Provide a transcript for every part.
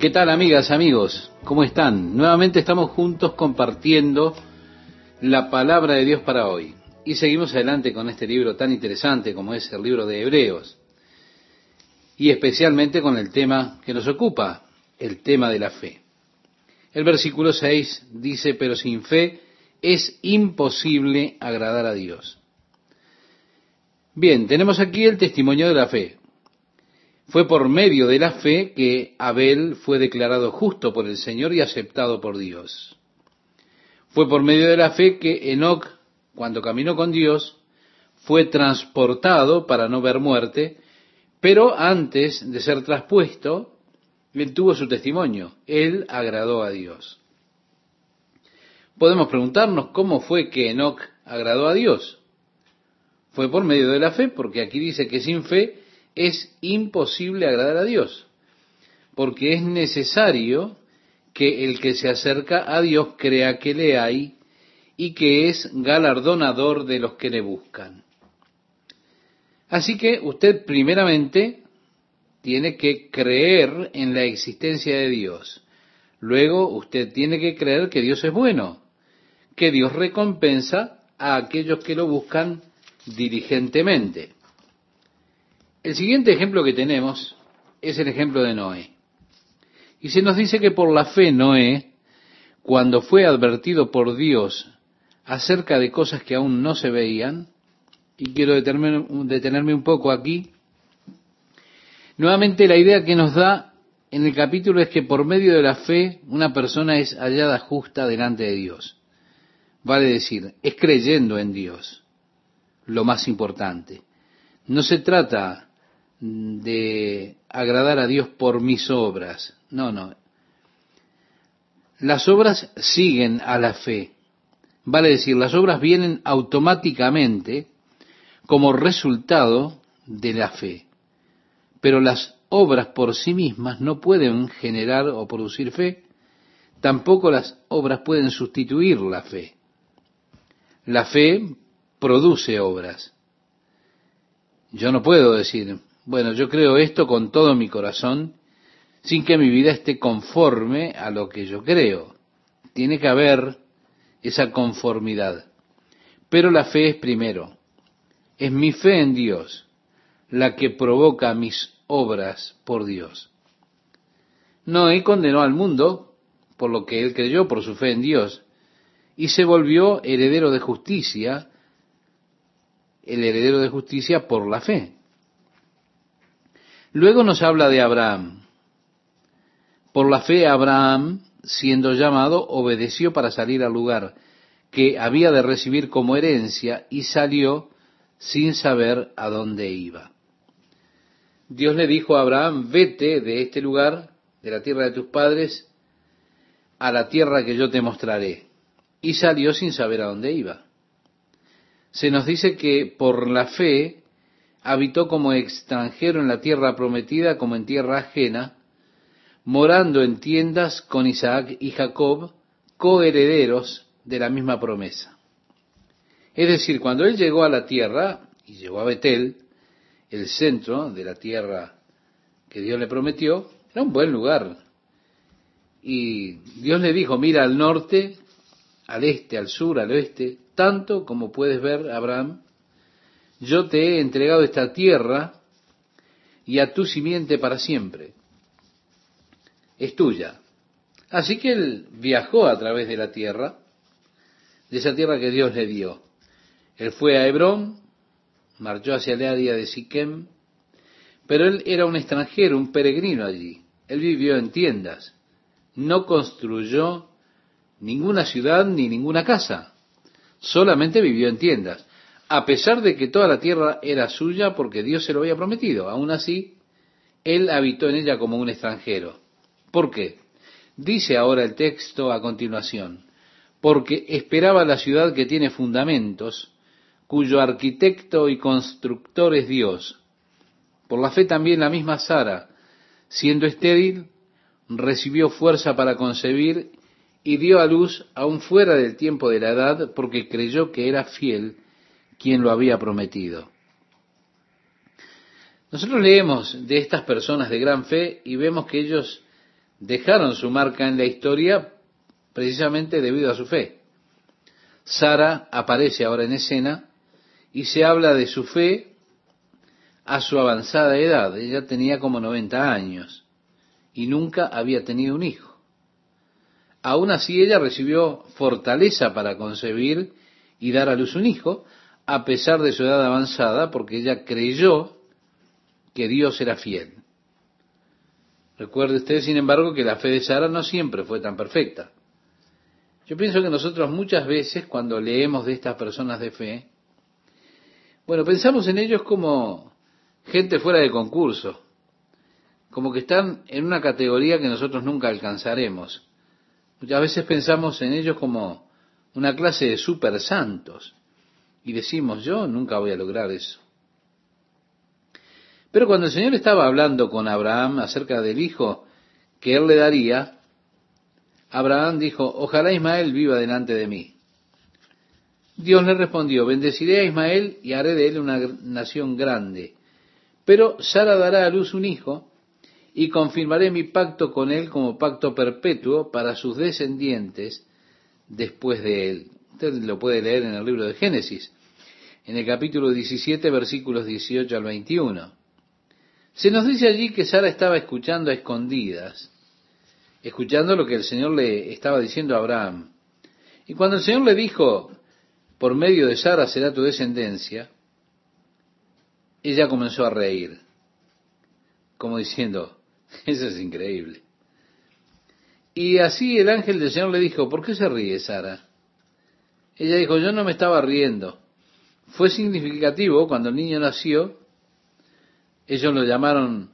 ¿Qué tal amigas, amigos? ¿Cómo están? Nuevamente estamos juntos compartiendo la palabra de Dios para hoy. Y seguimos adelante con este libro tan interesante como es el libro de Hebreos. Y especialmente con el tema que nos ocupa, el tema de la fe. El versículo 6 dice, pero sin fe es imposible agradar a Dios. Bien, tenemos aquí el testimonio de la fe. Fue por medio de la fe que Abel fue declarado justo por el Señor y aceptado por Dios. Fue por medio de la fe que Enoch, cuando caminó con Dios, fue transportado para no ver muerte, pero antes de ser traspuesto, él tuvo su testimonio, él agradó a Dios. Podemos preguntarnos cómo fue que Enoch agradó a Dios. Fue por medio de la fe, porque aquí dice que sin fe es imposible agradar a Dios, porque es necesario que el que se acerca a Dios crea que le hay y que es galardonador de los que le buscan. Así que usted primeramente tiene que creer en la existencia de Dios. Luego usted tiene que creer que Dios es bueno, que Dios recompensa a aquellos que lo buscan diligentemente. El siguiente ejemplo que tenemos es el ejemplo de Noé. Y se nos dice que por la fe Noé, cuando fue advertido por Dios acerca de cosas que aún no se veían, y quiero detenerme, un poco aquí, nuevamente la idea que nos da en el capítulo es que por medio de la fe una persona es hallada justa delante de Dios. Vale decir, es creyendo en Dios lo más importante. No se trata de agradar a Dios por mis obras. No, no. Las obras siguen a la fe. Vale decir, las obras vienen automáticamente como resultado de la fe. Pero las obras por sí mismas no pueden generar o producir fe. Tampoco las obras pueden sustituir la fe. La fe produce obras. Yo no puedo decir, bueno, yo creo esto con todo mi corazón, sin que mi vida esté conforme a lo que yo creo. Tiene que haber esa conformidad. Pero la fe es primero. Es mi fe en Dios la que provoca mis obras por Dios. Noé condenó al mundo por lo que él creyó, por su fe en Dios, y se volvió heredero de justicia, el heredero de justicia por la fe. Luego nos habla de Abraham. Por la fe Abraham, siendo llamado, obedeció para salir al lugar que había de recibir como herencia y salió sin saber a dónde iba. Dios le dijo a Abraham, vete de este lugar, de la tierra de tus padres, a la tierra que yo te mostraré. Y salió sin saber a dónde iba. Se nos dice que por la fe habitó como extranjero en la tierra prometida como en tierra ajena, morando en tiendas con Isaac y Jacob, coherederos de la misma promesa. Es decir, cuando él llegó a la tierra, y llegó a Betel, el centro de la tierra que Dios le prometió, era un buen lugar. Y Dios le dijo, mira al norte, al este, al sur, al oeste, tanto como puedes ver, Abraham, yo te he entregado esta tierra y a tu simiente para siempre. Es tuya. Así que él viajó a través de la tierra, de esa tierra que Dios le dio. Él fue a Hebrón, marchó hacia el área de Siquem, pero él era un extranjero, un peregrino allí. Él vivió en tiendas, no construyó ninguna ciudad ni ninguna casa, solamente vivió en tiendas a pesar de que toda la tierra era suya porque Dios se lo había prometido. Aún así, él habitó en ella como un extranjero. ¿Por qué? Dice ahora el texto a continuación, porque esperaba la ciudad que tiene fundamentos, cuyo arquitecto y constructor es Dios. Por la fe también la misma Sara, siendo estéril, recibió fuerza para concebir y dio a luz aún fuera del tiempo de la edad, porque creyó que era fiel quien lo había prometido. Nosotros leemos de estas personas de gran fe y vemos que ellos dejaron su marca en la historia precisamente debido a su fe. Sara aparece ahora en escena y se habla de su fe a su avanzada edad. Ella tenía como 90 años y nunca había tenido un hijo. Aún así ella recibió fortaleza para concebir y dar a luz un hijo, a pesar de su edad avanzada, porque ella creyó que Dios era fiel. Recuerde usted, sin embargo, que la fe de Sara no siempre fue tan perfecta. Yo pienso que nosotros muchas veces, cuando leemos de estas personas de fe, bueno, pensamos en ellos como gente fuera de concurso, como que están en una categoría que nosotros nunca alcanzaremos. Muchas veces pensamos en ellos como una clase de super santos y decimos, yo nunca voy a lograr eso. Pero cuando el Señor estaba hablando con Abraham acerca del hijo que él le daría, Abraham dijo, ojalá Ismael viva delante de mí. Dios le respondió, bendeciré a Ismael y haré de él una nación grande. Pero Sara dará a luz un hijo y confirmaré mi pacto con él como pacto perpetuo para sus descendientes después de él. Usted lo puede leer en el libro de Génesis, en el capítulo 17, versículos 18 al 21. Se nos dice allí que Sara estaba escuchando a escondidas, escuchando lo que el Señor le estaba diciendo a Abraham. Y cuando el Señor le dijo, por medio de Sara será tu descendencia, ella comenzó a reír, como diciendo, eso es increíble. Y así el ángel del Señor le dijo, ¿por qué se ríe Sara? Ella dijo, yo no me estaba riendo. Fue significativo cuando el niño nació, ellos lo llamaron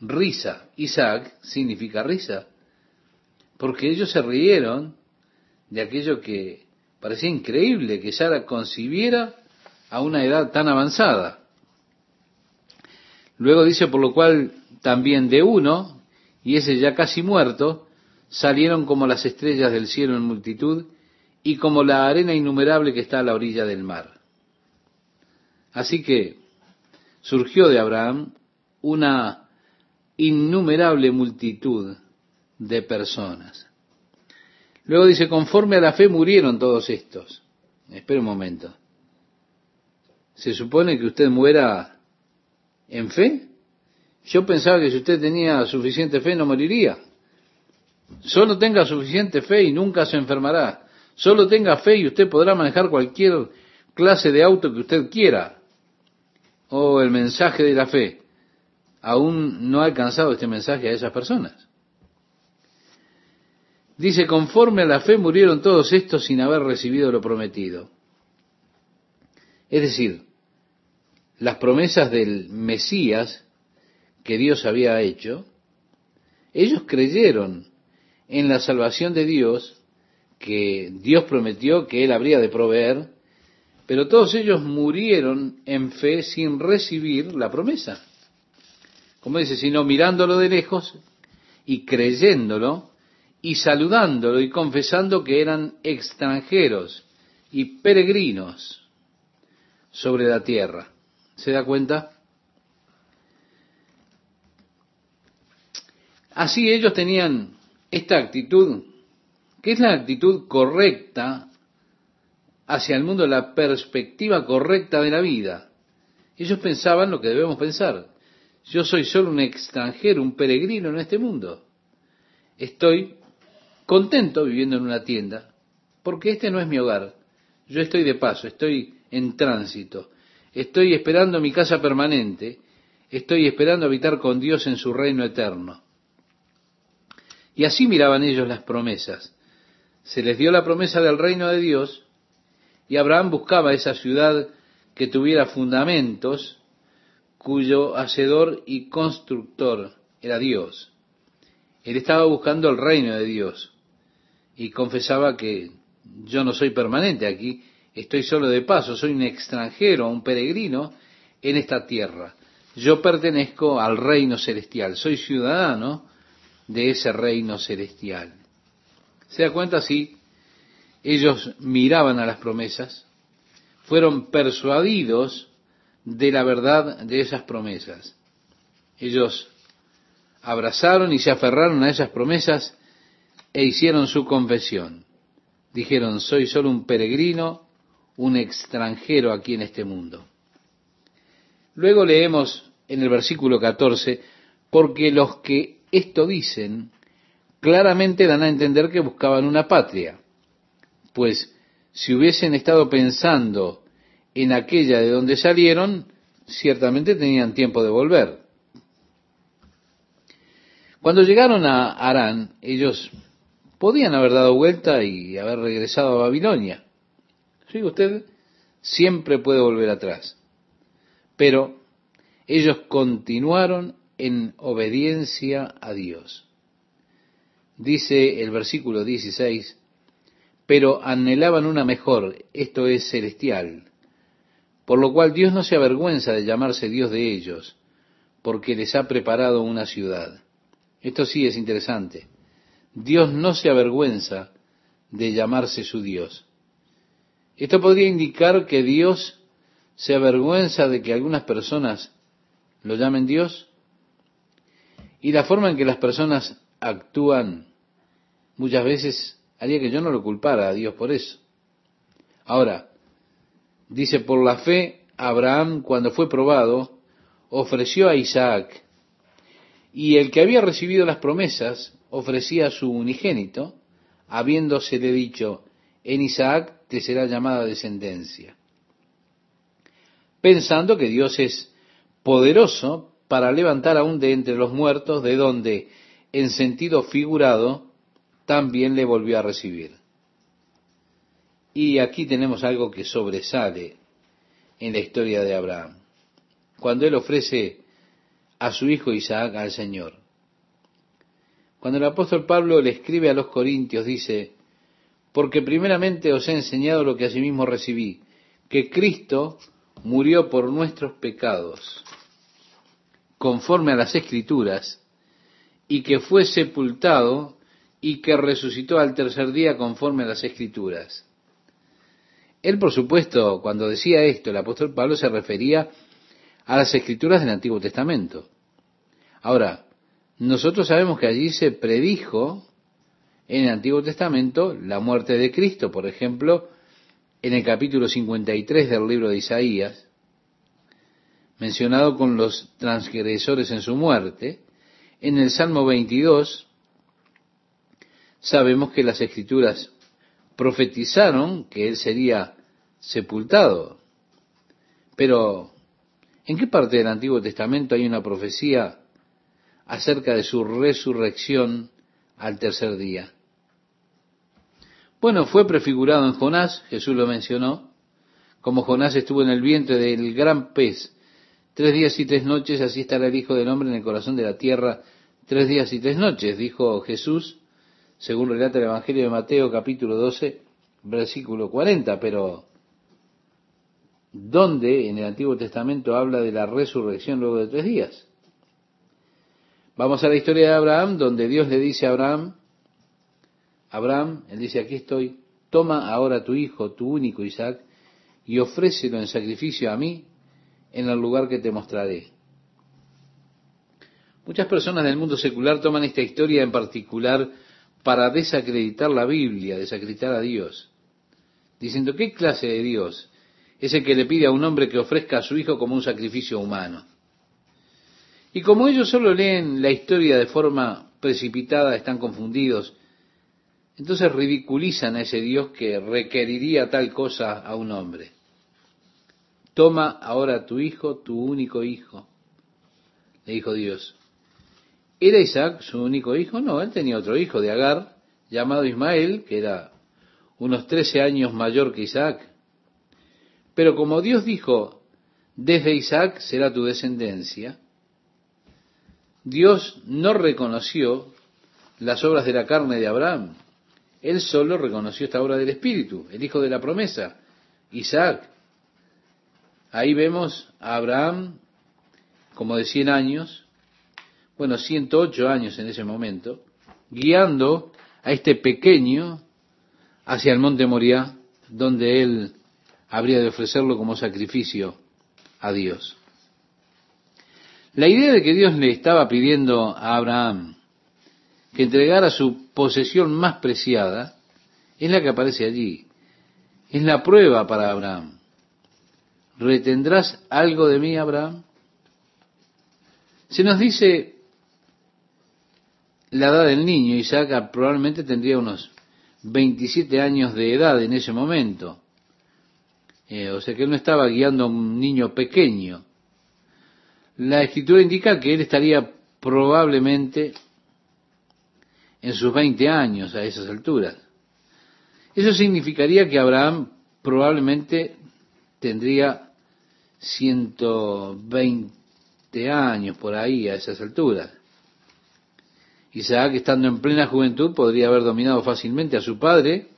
risa. Isaac significa risa. Porque ellos se rieron de aquello que parecía increíble que Sara concibiera a una edad tan avanzada. Luego dice, por lo cual también de uno, y ese ya casi muerto, salieron como las estrellas del cielo en multitud y como la arena innumerable que está a la orilla del mar. Así que surgió de Abraham una innumerable multitud de personas. Luego dice, conforme a la fe murieron todos estos. Espera un momento. ¿Se supone que usted muera en fe? Yo pensaba que si usted tenía suficiente fe no moriría. Solo tenga suficiente fe y nunca se enfermará. Solo tenga fe y usted podrá manejar cualquier clase de auto que usted quiera. Oh, el mensaje de la fe. Aún no ha alcanzado este mensaje a esas personas. Dice, conforme a la fe murieron todos estos sin haber recibido lo prometido. Es decir, las promesas del Mesías que Dios había hecho, ellos creyeron en la salvación de Dios que Dios prometió que Él habría de proveer, pero todos ellos murieron en fe sin recibir la promesa. Como dice, sino mirándolo de lejos y creyéndolo y saludándolo y confesando que eran extranjeros y peregrinos sobre la tierra. ¿Se da cuenta? Así ellos tenían esta actitud, que es la actitud correcta hacia el mundo, la perspectiva correcta de la vida. Ellos pensaban lo que debemos pensar. Yo soy solo un extranjero, un peregrino en este mundo. Estoy contento viviendo en una tienda, porque este no es mi hogar. Yo estoy de paso, estoy en tránsito, estoy esperando mi casa permanente, estoy esperando habitar con Dios en su reino eterno. Y así miraban ellos las promesas. Se les dio la promesa del reino de Dios y Abraham buscaba esa ciudad que tuviera fundamentos, cuyo hacedor y constructor era Dios. Él estaba buscando el reino de Dios y confesaba que yo no soy permanente aquí, estoy solo de paso, soy un extranjero, un peregrino en esta tierra. Yo pertenezco al reino celestial, soy ciudadano de ese reino celestial. ¿Se da cuenta? Sí, ellos miraban a las promesas, fueron persuadidos de la verdad de esas promesas. Ellos abrazaron y se aferraron a esas promesas e hicieron su confesión. Dijeron, soy solo un peregrino, un extranjero aquí en este mundo. Luego leemos en el versículo 14, porque los que esto dicen claramente dan a entender que buscaban una patria, pues si hubiesen estado pensando en aquella de donde salieron, ciertamente tenían tiempo de volver. Cuando llegaron a Arán, ellos podían haber dado vuelta y haber regresado a Babilonia. Sí, usted siempre puede volver atrás. Pero ellos continuaron en obediencia a Dios. Dice el versículo 16, pero anhelaban una mejor, esto es celestial, por lo cual Dios no se avergüenza de llamarse Dios de ellos, porque les ha preparado una ciudad. Esto sí es interesante. Dios no se avergüenza de llamarse su Dios. Esto podría indicar que Dios se avergüenza de que algunas personas lo llamen Dios. Y la forma en que las personas actúan muchas veces haría que yo no lo culpara a Dios por eso. Ahora, dice, por la fe, Abraham, cuando fue probado, ofreció a Isaac, y el que había recibido las promesas ofrecía a su unigénito, habiéndosele dicho, en Isaac te será llamada descendencia. Pensando que Dios es poderoso para levantar aún de entre los muertos, de donde, en sentido figurado, también le volvió a recibir. Y aquí tenemos algo que sobresale en la historia de Abraham, cuando él ofrece a su hijo Isaac al Señor. Cuando el apóstol Pablo le escribe a los Corintios, dice, porque primeramente os he enseñado lo que asimismo recibí, que Cristo murió por nuestros pecados, conforme a las escrituras, y que fue sepultado y que resucitó al tercer día conforme a las escrituras. Él, por supuesto, cuando decía esto, el apóstol Pablo se refería a las escrituras del Antiguo Testamento. Ahora, nosotros sabemos que allí se predijo en el Antiguo Testamento la muerte de Cristo, por ejemplo, en el capítulo 53 del libro de Isaías, mencionado con los transgresores en su muerte, en el Salmo 22 sabemos que las escrituras profetizaron que él sería sepultado. Pero, ¿en qué parte del Antiguo Testamento hay una profecía acerca de su resurrección al tercer día? Bueno, fue prefigurado en Jonás, Jesús lo mencionó, como Jonás estuvo en el vientre del gran pez Tres días y tres noches, así estará el Hijo del Hombre en el corazón de la tierra, tres días y tres noches, dijo Jesús, según relata el Evangelio de Mateo capítulo 12, versículo 40, pero ¿dónde en el Antiguo Testamento habla de la resurrección luego de tres días? Vamos a la historia de Abraham, donde Dios le dice a Abraham, Abraham, él dice, aquí estoy, toma ahora tu hijo, tu único Isaac, y ofrécelo en sacrificio a mí en el lugar que te mostraré. Muchas personas del mundo secular toman esta historia en particular para desacreditar la Biblia, desacreditar a Dios, diciendo, ¿qué clase de Dios es el que le pide a un hombre que ofrezca a su hijo como un sacrificio humano? Y como ellos solo leen la historia de forma precipitada, están confundidos, entonces ridiculizan a ese Dios que requeriría tal cosa a un hombre. Toma ahora tu hijo, tu único hijo, le dijo Dios. ¿Era Isaac su único hijo? No, él tenía otro hijo de Agar, llamado Ismael, que era unos trece años mayor que Isaac. Pero como Dios dijo, desde Isaac será tu descendencia, Dios no reconoció las obras de la carne de Abraham. Él solo reconoció esta obra del Espíritu, el hijo de la promesa, Isaac. Ahí vemos a Abraham como de 100 años, bueno, 108 años en ese momento, guiando a este pequeño hacia el monte Moriah, donde él habría de ofrecerlo como sacrificio a Dios. La idea de que Dios le estaba pidiendo a Abraham que entregara su posesión más preciada es la que aparece allí. Es la prueba para Abraham. ¿Retendrás algo de mí, Abraham? Se nos dice la edad del niño. Isaac probablemente tendría unos 27 años de edad en ese momento. Eh, o sea que él no estaba guiando a un niño pequeño. La escritura indica que él estaría probablemente en sus 20 años a esas alturas. Eso significaría que Abraham probablemente tendría 120 años por ahí a esas alturas. Isaac, estando en plena juventud, podría haber dominado fácilmente a su padre,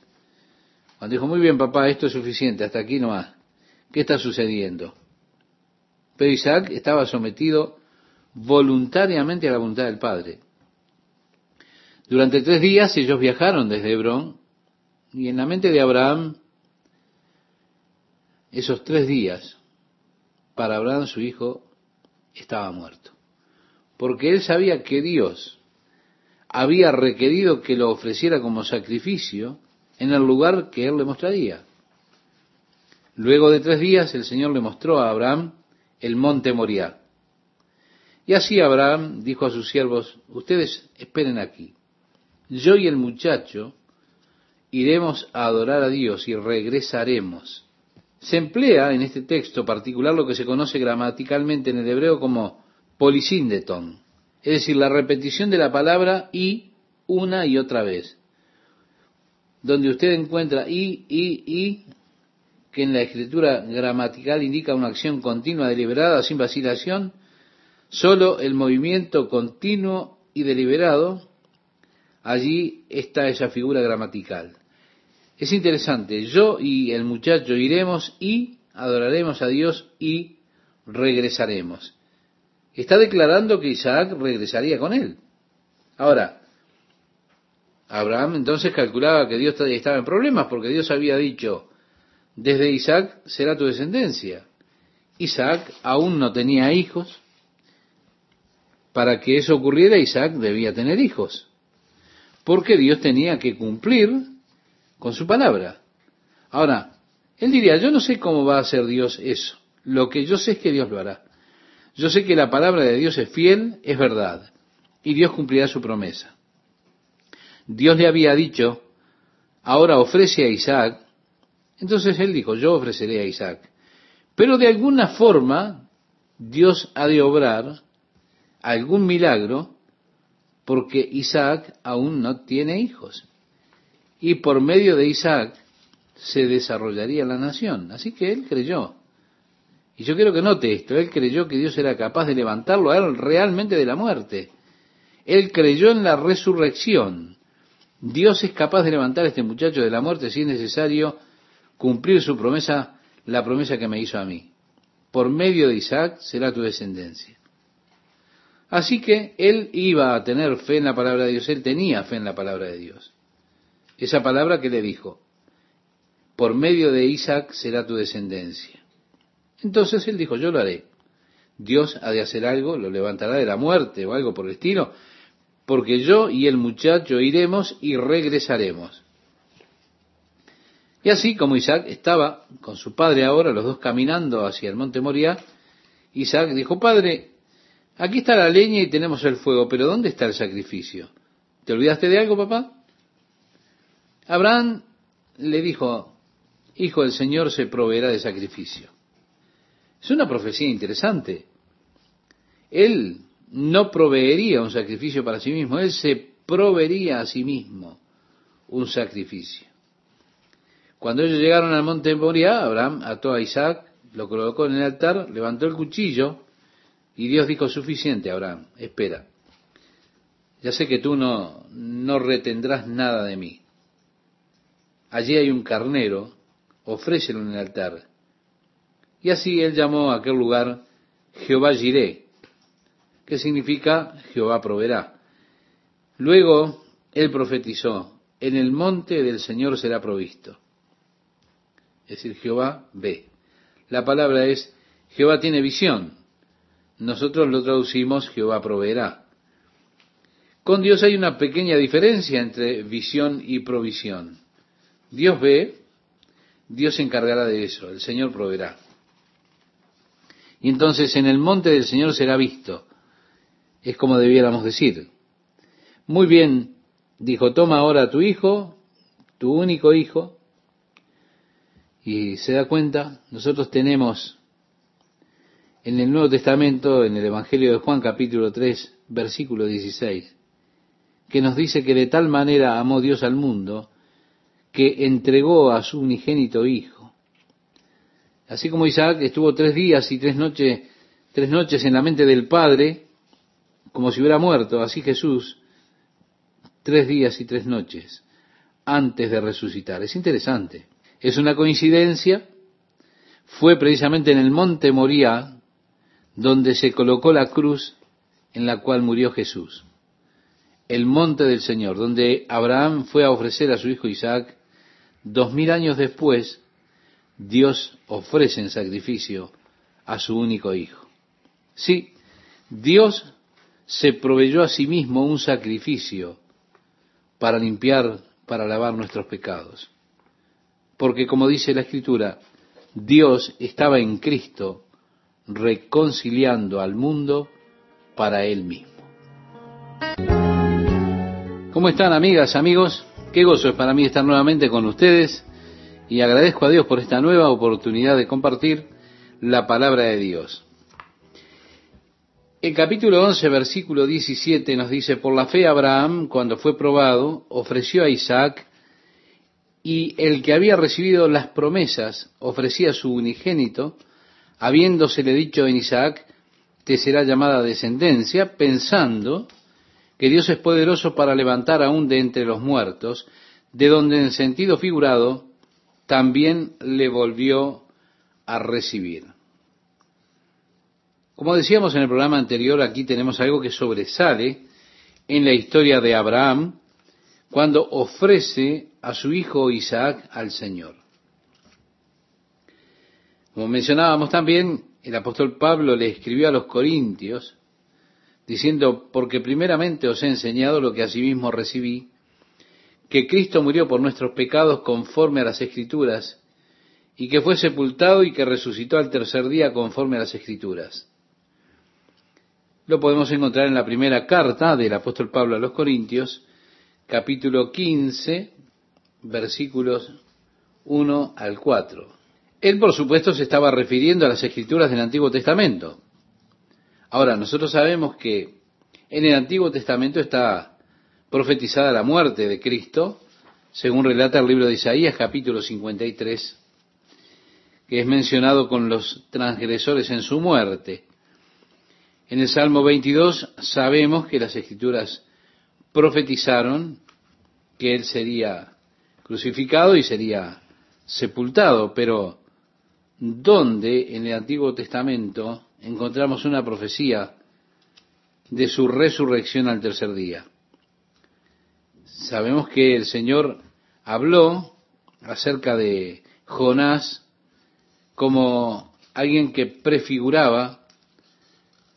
cuando dijo, muy bien papá, esto es suficiente, hasta aquí no más. ¿Qué está sucediendo? Pero Isaac estaba sometido voluntariamente a la voluntad del padre. Durante tres días ellos viajaron desde Hebrón y en la mente de Abraham esos tres días para Abraham su hijo estaba muerto. Porque él sabía que Dios había requerido que lo ofreciera como sacrificio en el lugar que él le mostraría. Luego de tres días el Señor le mostró a Abraham el monte Moriah. Y así Abraham dijo a sus siervos, ustedes esperen aquí. Yo y el muchacho iremos a adorar a Dios y regresaremos. Se emplea en este texto particular lo que se conoce gramaticalmente en el hebreo como polisíndeton, es decir, la repetición de la palabra y una y otra vez. Donde usted encuentra y, y, y, que en la escritura gramatical indica una acción continua, deliberada, sin vacilación, solo el movimiento continuo y deliberado, allí está esa figura gramatical. Es interesante, yo y el muchacho iremos y adoraremos a Dios y regresaremos. Está declarando que Isaac regresaría con él. Ahora, Abraham entonces calculaba que Dios estaba en problemas porque Dios había dicho, desde Isaac será tu descendencia. Isaac aún no tenía hijos. Para que eso ocurriera, Isaac debía tener hijos. Porque Dios tenía que cumplir con su palabra. Ahora, él diría, yo no sé cómo va a hacer Dios eso. Lo que yo sé es que Dios lo hará. Yo sé que la palabra de Dios es fiel, es verdad, y Dios cumplirá su promesa. Dios le había dicho, ahora ofrece a Isaac. Entonces él dijo, yo ofreceré a Isaac. Pero de alguna forma Dios ha de obrar algún milagro porque Isaac aún no tiene hijos y por medio de Isaac se desarrollaría la nación. Así que él creyó. Y yo quiero que note esto, él creyó que Dios era capaz de levantarlo a él realmente de la muerte. Él creyó en la resurrección. Dios es capaz de levantar a este muchacho de la muerte si es necesario cumplir su promesa, la promesa que me hizo a mí. Por medio de Isaac será tu descendencia. Así que él iba a tener fe en la palabra de Dios, él tenía fe en la palabra de Dios. Esa palabra que le dijo, por medio de Isaac será tu descendencia. Entonces él dijo, yo lo haré. Dios ha de hacer algo, lo levantará de la muerte o algo por el estilo, porque yo y el muchacho iremos y regresaremos. Y así como Isaac estaba con su padre ahora, los dos caminando hacia el monte Moriah, Isaac dijo, Padre, aquí está la leña y tenemos el fuego, pero ¿dónde está el sacrificio? ¿Te olvidaste de algo, papá? Abraham le dijo, Hijo del Señor se proveerá de sacrificio. Es una profecía interesante. Él no proveería un sacrificio para sí mismo, él se proveería a sí mismo un sacrificio. Cuando ellos llegaron al monte Moriah, Abraham ató a Isaac, lo colocó en el altar, levantó el cuchillo y Dios dijo, suficiente, Abraham, espera. Ya sé que tú no, no retendrás nada de mí. Allí hay un carnero, ofrécelo en el altar. Y así él llamó a aquel lugar Jehová Jiré, que significa Jehová proveerá. Luego él profetizó, en el monte del Señor será provisto. Es decir, Jehová ve. La palabra es, Jehová tiene visión. nosotros lo traducimos Jehová proveerá. Con Dios hay una pequeña diferencia entre visión y provisión. Dios ve, Dios se encargará de eso, el Señor proveerá. Y entonces en el monte del Señor será visto. Es como debiéramos decir. Muy bien, dijo, toma ahora a tu hijo, tu único hijo, y se da cuenta, nosotros tenemos en el Nuevo Testamento, en el Evangelio de Juan capítulo 3, versículo 16, que nos dice que de tal manera amó Dios al mundo, que entregó a su unigénito Hijo. Así como Isaac estuvo tres días y tres noches, tres noches en la mente del Padre, como si hubiera muerto, así Jesús, tres días y tres noches antes de resucitar. Es interesante. Es una coincidencia. Fue precisamente en el monte Moría donde se colocó la cruz en la cual murió Jesús. El monte del Señor, donde Abraham fue a ofrecer a su hijo Isaac. Dos mil años después, Dios ofrece en sacrificio a su único hijo. Sí, Dios se proveyó a sí mismo un sacrificio para limpiar, para lavar nuestros pecados. Porque como dice la Escritura, Dios estaba en Cristo reconciliando al mundo para Él mismo. ¿Cómo están amigas, amigos? Qué gozo es para mí estar nuevamente con ustedes y agradezco a Dios por esta nueva oportunidad de compartir la palabra de Dios. El capítulo 11, versículo 17 nos dice, por la fe Abraham, cuando fue probado, ofreció a Isaac, y el que había recibido las promesas ofrecía su unigénito, habiéndosele dicho en Isaac, te será llamada descendencia, pensando que Dios es poderoso para levantar aún de entre los muertos, de donde en sentido figurado también le volvió a recibir. Como decíamos en el programa anterior, aquí tenemos algo que sobresale en la historia de Abraham cuando ofrece a su hijo Isaac al Señor. Como mencionábamos también, el apóstol Pablo le escribió a los Corintios diciendo, porque primeramente os he enseñado lo que asimismo recibí, que Cristo murió por nuestros pecados conforme a las Escrituras, y que fue sepultado y que resucitó al tercer día conforme a las Escrituras. Lo podemos encontrar en la primera carta del apóstol Pablo a los Corintios, capítulo 15, versículos 1 al 4. Él, por supuesto, se estaba refiriendo a las escrituras del Antiguo Testamento. Ahora, nosotros sabemos que en el Antiguo Testamento está profetizada la muerte de Cristo, según relata el libro de Isaías, capítulo 53, que es mencionado con los transgresores en su muerte. En el Salmo 22 sabemos que las escrituras profetizaron que él sería crucificado y sería sepultado, pero ¿dónde en el Antiguo Testamento encontramos una profecía de su resurrección al tercer día? Sabemos que el Señor habló acerca de Jonás como alguien que prefiguraba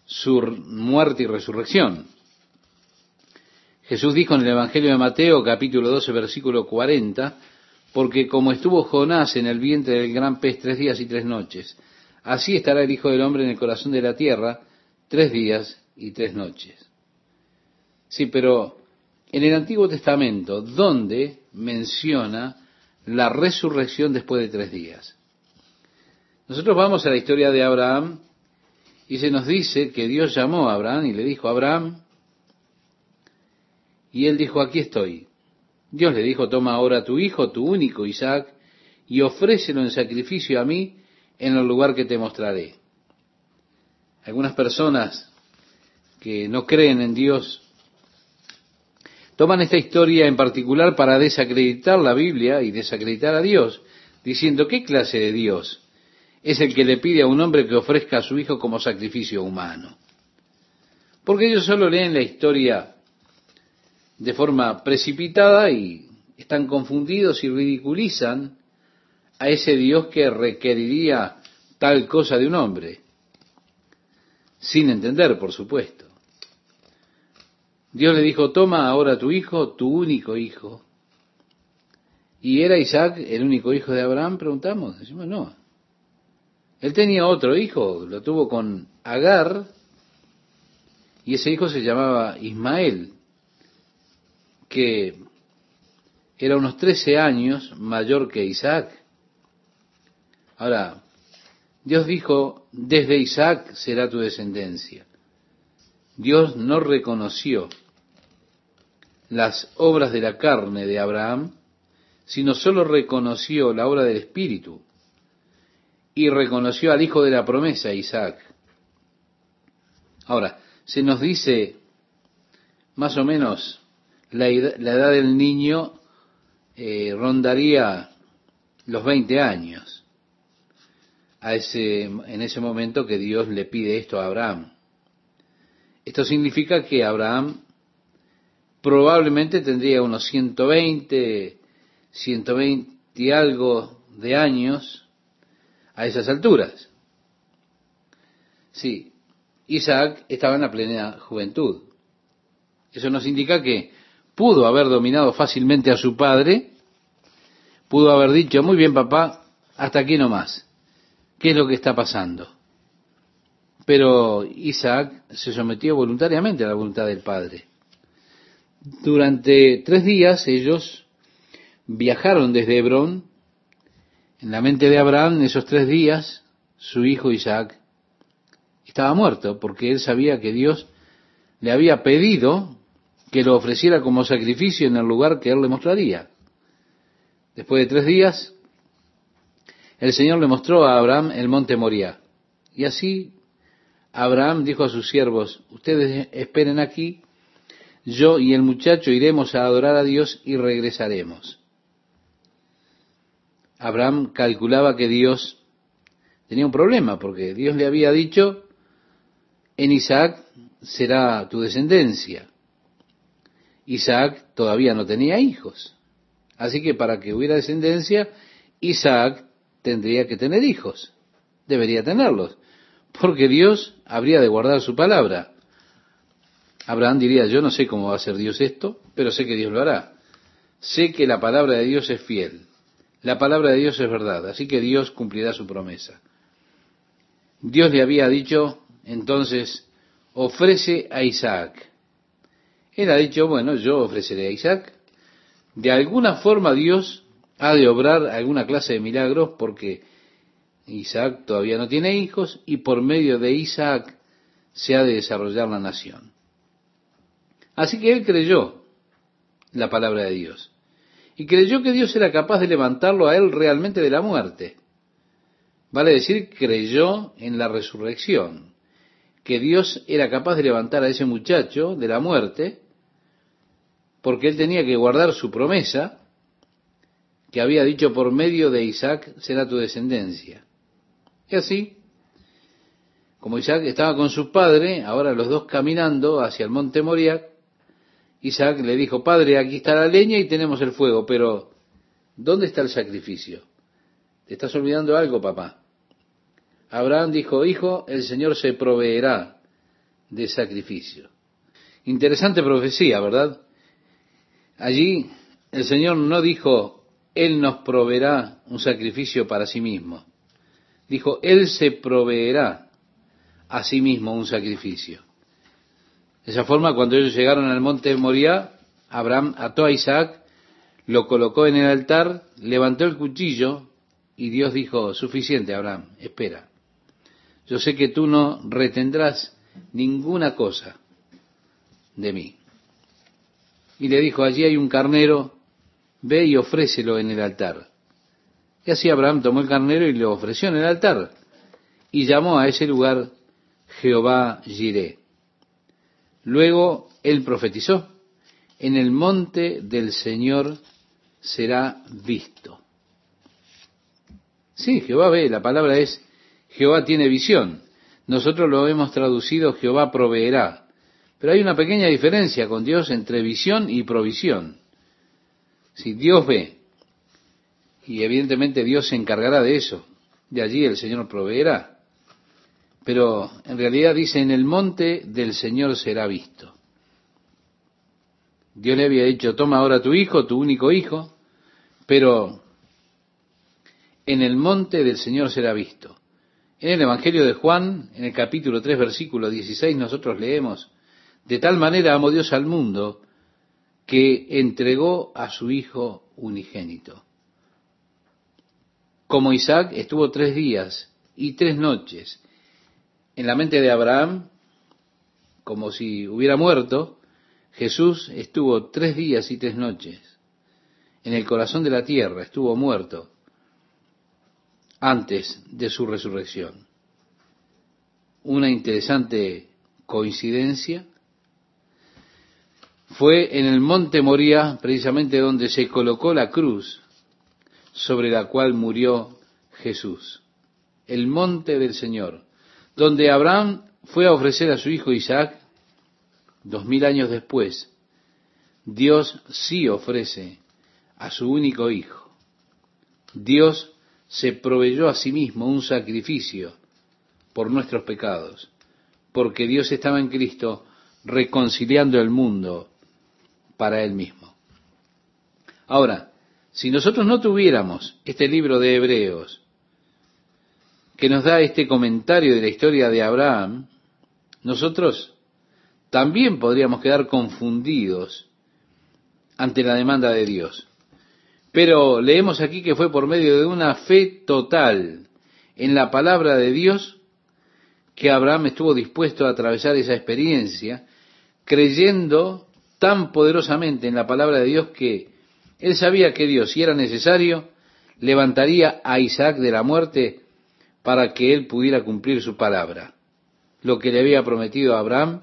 su muerte y resurrección. Jesús dijo en el Evangelio de Mateo capítulo 12 versículo 40, porque como estuvo Jonás en el vientre del gran pez tres días y tres noches, así estará el Hijo del Hombre en el corazón de la tierra tres días y tres noches. Sí, pero en el Antiguo Testamento, ¿dónde menciona la resurrección después de tres días? Nosotros vamos a la historia de Abraham y se nos dice que Dios llamó a Abraham y le dijo, Abraham, y él dijo, aquí estoy. Dios le dijo, toma ahora tu hijo, tu único Isaac, y ofrécelo en sacrificio a mí en el lugar que te mostraré. Algunas personas que no creen en Dios toman esta historia en particular para desacreditar la Biblia y desacreditar a Dios, diciendo, ¿qué clase de Dios es el que le pide a un hombre que ofrezca a su hijo como sacrificio humano. Porque ellos solo leen la historia de forma precipitada y están confundidos y ridiculizan a ese Dios que requeriría tal cosa de un hombre. sin entender, por supuesto. Dios le dijo, toma ahora tu hijo, tu único hijo. ¿Y era Isaac el único hijo de Abraham? Preguntamos. Decimos, no. Él tenía otro hijo, lo tuvo con Agar, y ese hijo se llamaba Ismael, que era unos 13 años mayor que Isaac. Ahora, Dios dijo, desde Isaac será tu descendencia. Dios no reconoció las obras de la carne de Abraham, sino solo reconoció la obra del Espíritu y reconoció al hijo de la promesa, Isaac. Ahora, se nos dice más o menos la edad, del niño eh, rondaría los 20 años a ese, en ese momento que Dios le pide esto a Abraham. Esto significa que Abraham probablemente tendría unos 120, 120 y algo de años a esas alturas. Sí, Isaac estaba en la plena juventud. Eso nos indica que pudo haber dominado fácilmente a su padre, pudo haber dicho, muy bien papá, hasta aquí nomás. ¿Qué es lo que está pasando? Pero Isaac se sometió voluntariamente a la voluntad del padre. Durante tres días ellos viajaron desde Hebrón. En la mente de Abraham, en esos tres días, su hijo Isaac estaba muerto, porque él sabía que Dios le había pedido que lo ofreciera como sacrificio en el lugar que él le mostraría. Después de tres días, el Señor le mostró a Abraham el monte Moriah. Y así Abraham dijo a sus siervos, ustedes esperen aquí yo y el muchacho iremos a adorar a Dios y regresaremos. Abraham calculaba que Dios tenía un problema, porque Dios le había dicho, en Isaac será tu descendencia. Isaac todavía no tenía hijos. Así que para que hubiera descendencia, Isaac tendría que tener hijos. Debería tenerlos. Porque Dios habría de guardar su palabra. Abraham diría, yo no sé cómo va a hacer Dios esto, pero sé que Dios lo hará. Sé que la palabra de Dios es fiel. La palabra de Dios es verdad, así que Dios cumplirá su promesa. Dios le había dicho, entonces, ofrece a Isaac. Él ha dicho, bueno, yo ofreceré a Isaac. De alguna forma Dios ha de obrar alguna clase de milagros porque Isaac todavía no tiene hijos y por medio de Isaac se ha de desarrollar la nación. Así que él creyó la palabra de Dios. Y creyó que Dios era capaz de levantarlo a él realmente de la muerte. Vale decir, creyó en la resurrección. Que Dios era capaz de levantar a ese muchacho de la muerte, porque él tenía que guardar su promesa, que había dicho por medio de Isaac será tu descendencia. Y así, como Isaac estaba con su padre, ahora los dos caminando hacia el monte Moriah, Isaac le dijo, Padre, aquí está la leña y tenemos el fuego, pero ¿dónde está el sacrificio? Te estás olvidando algo, papá. Abraham dijo, Hijo, el Señor se proveerá de sacrificio. Interesante profecía, ¿verdad? Allí el Señor no dijo, Él nos proveerá un sacrificio para sí mismo. Dijo, Él se proveerá a sí mismo un sacrificio. De esa forma, cuando ellos llegaron al monte Moriah, Abraham ató a Isaac, lo colocó en el altar, levantó el cuchillo y Dios dijo, suficiente, Abraham, espera. Yo sé que tú no retendrás ninguna cosa de mí. Y le dijo, allí hay un carnero, ve y ofrécelo en el altar. Y así Abraham tomó el carnero y lo ofreció en el altar. Y llamó a ese lugar Jehová Jireh. Luego él profetizó, en el monte del Señor será visto. Sí, Jehová ve, la palabra es Jehová tiene visión. Nosotros lo hemos traducido Jehová proveerá. Pero hay una pequeña diferencia con Dios entre visión y provisión. Si Dios ve, y evidentemente Dios se encargará de eso, de allí el Señor proveerá. pero en realidad dice, en el monte del Señor será visto. Dios le había dicho, toma ahora tu hijo, tu único hijo, pero en el monte del Señor será visto. En el Evangelio de Juan, en el capítulo 3, versículo 16, nosotros leemos, de tal manera amó Dios al mundo que entregó a su Hijo unigénito. Como Isaac estuvo tres días y tres noches en la mente de Abraham, como si hubiera muerto, Jesús estuvo tres días y tres noches en el corazón de la tierra, estuvo muerto antes de su resurrección. Una interesante coincidencia. Fue en el monte Moría, precisamente donde se colocó la cruz sobre la cual murió Jesús. El monte del Señor, donde Abraham fue a ofrecer a su hijo Isaac, dos mil años después, Dios sí ofrece a su único hijo. Dios se proveyó a sí mismo un sacrificio por nuestros pecados, porque Dios estaba en Cristo reconciliando el mundo para Él mismo. Ahora, si nosotros no tuviéramos este libro de Hebreos, que nos da este comentario de la historia de Abraham, nosotros también podríamos quedar confundidos ante la demanda de Dios. Pero leemos aquí que fue por medio de una fe total en la palabra de Dios que Abraham estuvo dispuesto a atravesar esa experiencia, creyendo tan poderosamente en la palabra de Dios que él sabía que Dios, si era necesario, levantaría a Isaac de la muerte para que él pudiera cumplir su palabra. Lo que le había prometido a Abraham,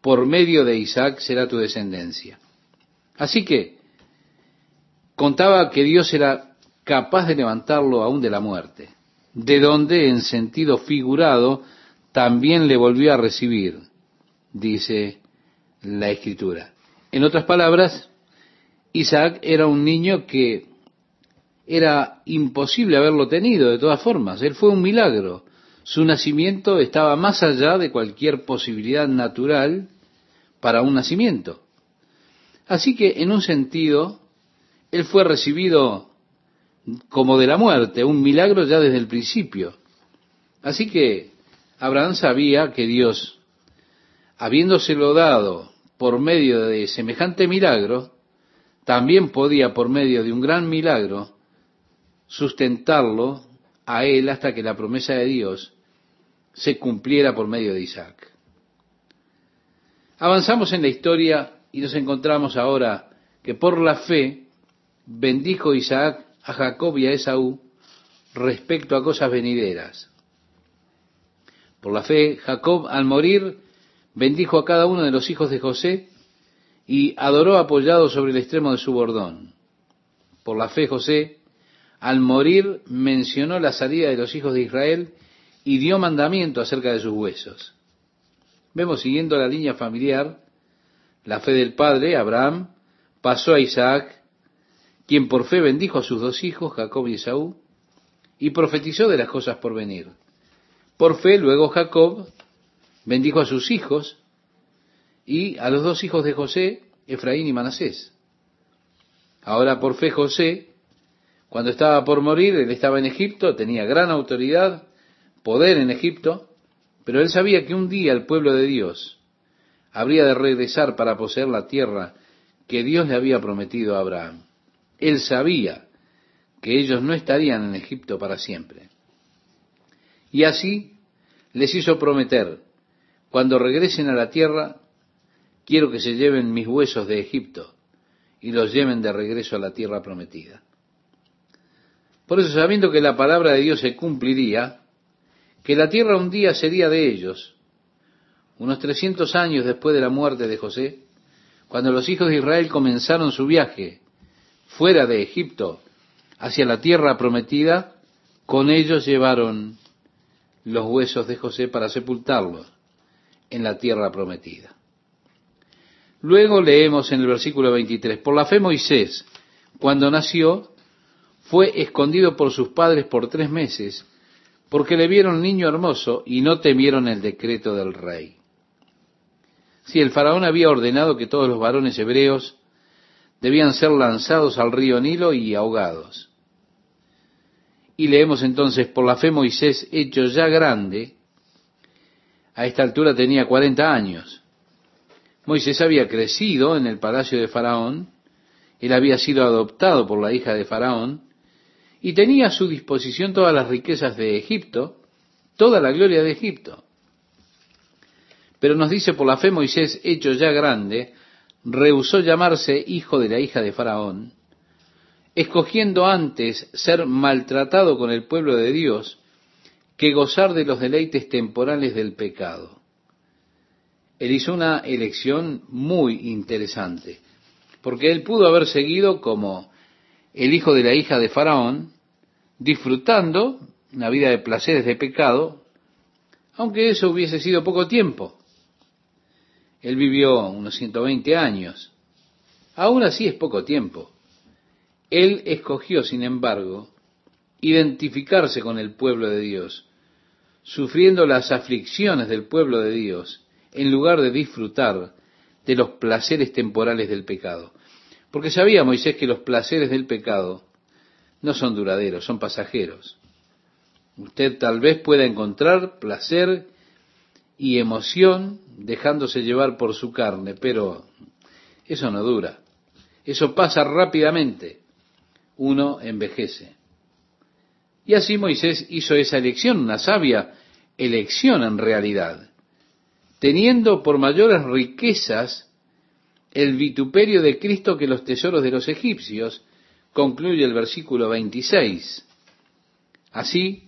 por medio de Isaac será tu descendencia. Así que contaba que Dios era capaz de levantarlo aún de la muerte, de donde en sentido figurado también le volvió a recibir, dice la escritura. En otras palabras, Isaac era un niño que era imposible haberlo tenido de todas formas. Él fue un milagro. Su nacimiento estaba más allá de cualquier posibilidad natural para un nacimiento. Así que, en un sentido, él fue recibido como de la muerte, un milagro ya desde el principio. Así que Abraham sabía que Dios, habiéndoselo dado por medio de semejante milagro, también podía, por medio de un gran milagro, sustentarlo a él hasta que la promesa de Dios se cumpliera por medio de Isaac. Avanzamos en la historia y nos encontramos ahora que por la fe bendijo Isaac a Jacob y a Esaú respecto a cosas venideras. Por la fe, Jacob al morir bendijo a cada uno de los hijos de José y adoró apoyado sobre el extremo de su bordón. Por la fe, José al morir mencionó la salida de los hijos de Israel y dio mandamiento acerca de sus huesos. Vemos siguiendo la línea familiar, la fe del padre, Abraham, pasó a Isaac, quien por fe bendijo a sus dos hijos, Jacob y Esaú, y profetizó de las cosas por venir. Por fe, luego Jacob bendijo a sus hijos y a los dos hijos de José, Efraín y Manasés. Ahora por fe José cuando estaba por morir, él estaba en Egipto, tenía gran autoridad, poder en Egipto, pero él sabía que un día el pueblo de Dios habría de regresar para poseer la tierra que Dios le había prometido a Abraham. Él sabía que ellos no estarían en Egipto para siempre. Y así les hizo prometer, cuando regresen a la tierra, quiero que se lleven mis huesos de Egipto y los lleven de regreso a la tierra prometida. Por eso, sabiendo que la palabra de Dios se cumpliría, que la tierra un día sería de ellos, unos 300 años después de la muerte de José, cuando los hijos de Israel comenzaron su viaje fuera de Egipto hacia la tierra prometida, con ellos llevaron los huesos de José para sepultarlos en la tierra prometida. Luego leemos en el versículo 23, por la fe Moisés, cuando nació, fue escondido por sus padres por tres meses porque le vieron niño hermoso y no temieron el decreto del rey. Si el faraón había ordenado que todos los varones hebreos debían ser lanzados al río Nilo y ahogados. Y leemos entonces, por la fe Moisés, hecho ya grande, a esta altura tenía 40 años. Moisés había crecido en el palacio de Faraón, él había sido adoptado por la hija de Faraón, y tenía a su disposición todas las riquezas de Egipto, toda la gloria de Egipto. Pero nos dice, por la fe Moisés, hecho ya grande, rehusó llamarse hijo de la hija de Faraón, escogiendo antes ser maltratado con el pueblo de Dios que gozar de los deleites temporales del pecado. Él hizo una elección muy interesante, porque él pudo haber seguido como el hijo de la hija de Faraón, disfrutando una vida de placeres de pecado, aunque eso hubiese sido poco tiempo. Él vivió unos 120 años. Aún así es poco tiempo. Él escogió, sin embargo, identificarse con el pueblo de Dios, sufriendo las aflicciones del pueblo de Dios, en lugar de disfrutar de los placeres temporales del pecado. Porque sabía Moisés que los placeres del pecado no son duraderos, son pasajeros. Usted tal vez pueda encontrar placer y emoción dejándose llevar por su carne, pero eso no dura. Eso pasa rápidamente. Uno envejece. Y así Moisés hizo esa elección, una sabia elección en realidad, teniendo por mayores riquezas el vituperio de Cristo que los tesoros de los egipcios, concluye el versículo 26. Así,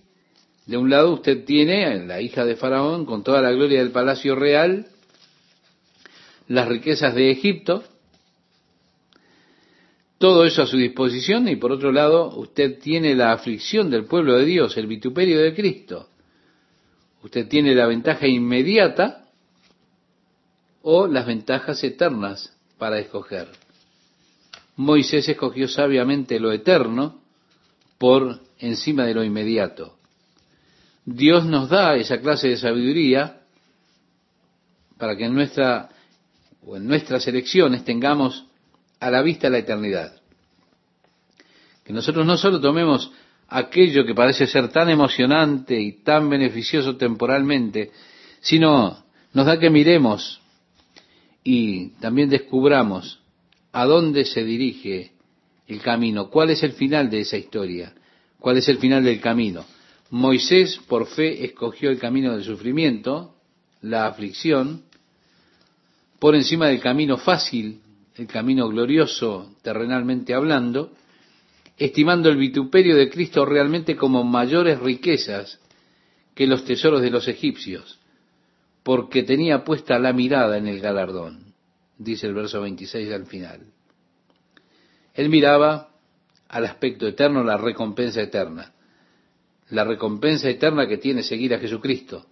de un lado usted tiene la hija de Faraón con toda la gloria del palacio real, las riquezas de Egipto, todo eso a su disposición y por otro lado usted tiene la aflicción del pueblo de Dios, el vituperio de Cristo. Usted tiene la ventaja inmediata o las ventajas eternas para escoger. Moisés escogió sabiamente lo eterno por encima de lo inmediato. Dios nos da esa clase de sabiduría para que en nuestra o en nuestras elecciones tengamos a la vista la eternidad. Que nosotros no solo tomemos aquello que parece ser tan emocionante y tan beneficioso temporalmente, sino nos da que miremos y también descubramos a dónde se dirige el camino, cuál es el final de esa historia, cuál es el final del camino. Moisés, por fe, escogió el camino del sufrimiento, la aflicción, por encima del camino fácil, el camino glorioso, terrenalmente hablando, estimando el vituperio de Cristo realmente como mayores riquezas que los tesoros de los egipcios, porque tenía puesta la mirada en el galardón, dice el verso 26 al final. Él miraba al aspecto eterno, la recompensa eterna la recompensa eterna que tiene seguir a Jesucristo,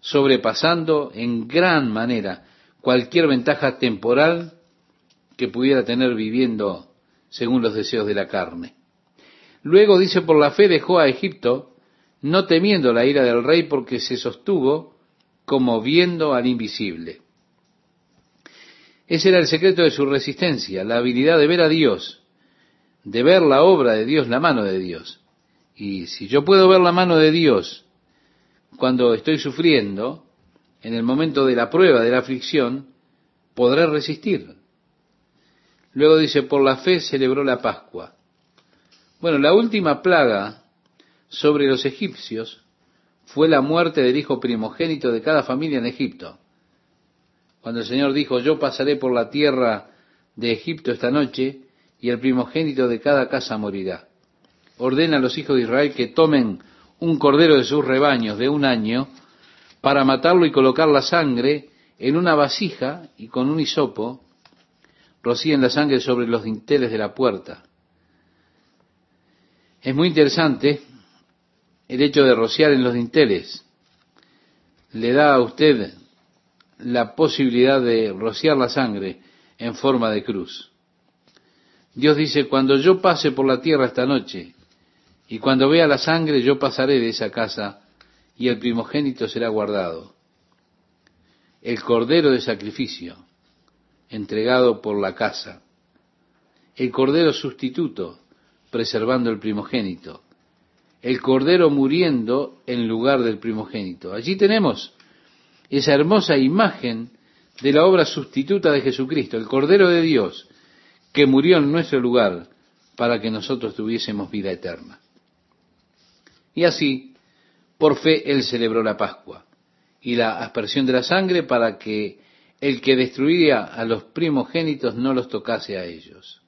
sobrepasando en gran manera cualquier ventaja temporal que pudiera tener viviendo según los deseos de la carne. Luego dice, por la fe dejó a Egipto, no temiendo la ira del rey, porque se sostuvo como viendo al invisible. Ese era el secreto de su resistencia, la habilidad de ver a Dios, de ver la obra de Dios, la mano de Dios. Y si yo puedo ver la mano de Dios cuando estoy sufriendo, en el momento de la prueba, de la aflicción, podré resistir. Luego dice, por la fe celebró la Pascua. Bueno, la última plaga sobre los egipcios fue la muerte del hijo primogénito de cada familia en Egipto. Cuando el Señor dijo, yo pasaré por la tierra de Egipto esta noche y el primogénito de cada casa morirá ordena a los hijos de Israel que tomen un cordero de sus rebaños de un año para matarlo y colocar la sangre en una vasija y con un hisopo rocíen la sangre sobre los dinteles de la puerta. Es muy interesante el hecho de rociar en los dinteles. Le da a usted la posibilidad de rociar la sangre en forma de cruz. Dios dice, cuando yo pase por la tierra esta noche Y cuando vea la sangre, yo pasaré de esa casa y el primogénito será guardado. El cordero de sacrificio, entregado por la casa. El cordero sustituto, preservando el primogénito. El cordero muriendo en lugar del primogénito. Allí tenemos esa hermosa imagen de la obra sustituta de Jesucristo, el cordero de Dios, que murió en nuestro lugar para que nosotros tuviésemos vida eterna. Y así, por fe, Él celebró la Pascua y la aspersión de la sangre para que el que destruía a los primogénitos no los tocase a ellos.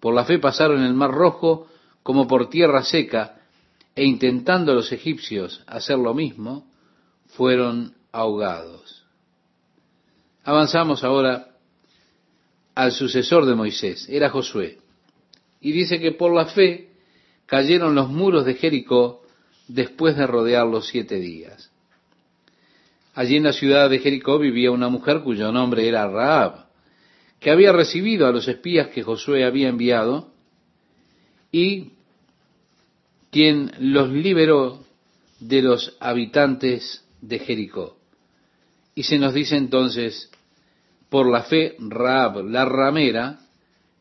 Por la fe pasaron el mar rojo como por tierra seca, e intentando los egipcios hacer lo mismo, fueron ahogados. Avanzamos ahora al sucesor de Moisés, era Josué. Y dice que por la fe cayeron los muros de Jericó después de rodearlos siete días. Allí en la ciudad de Jericó vivía una mujer cuyo nombre era Raab, que había recibido a los espías que Josué había enviado y quien los liberó de los habitantes de Jericó. Y se nos dice entonces, por la fe, Raab, la ramera,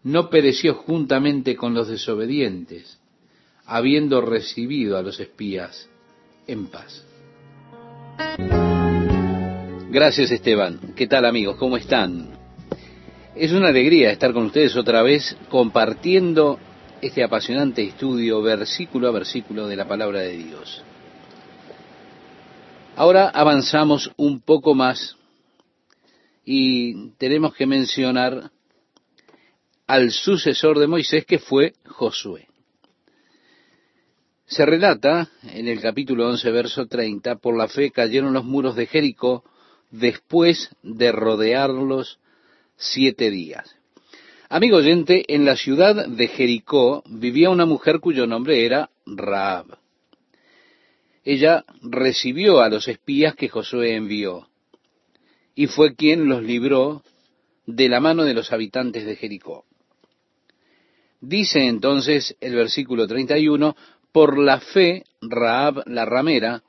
no pereció juntamente con los desobedientes, habiendo recibido a los espías en paz. Gracias Esteban. ¿Qué tal amigos? ¿Cómo están? Es una alegría estar con ustedes otra vez compartiendo este apasionante estudio versículo a versículo de la palabra de Dios. Ahora avanzamos un poco más y tenemos que mencionar al sucesor de Moisés que fue Josué. Se relata en el capítulo 11, verso 30, por la fe cayeron los muros de Jericó después de rodearlos siete días. Amigo oyente, en la ciudad de Jericó vivía una mujer cuyo nombre era Raab. Ella recibió a los espías que Josué envió y fue quien los libró de la mano de los habitantes de Jericó. Dice entonces el versículo 31, por la fe Raab la ramera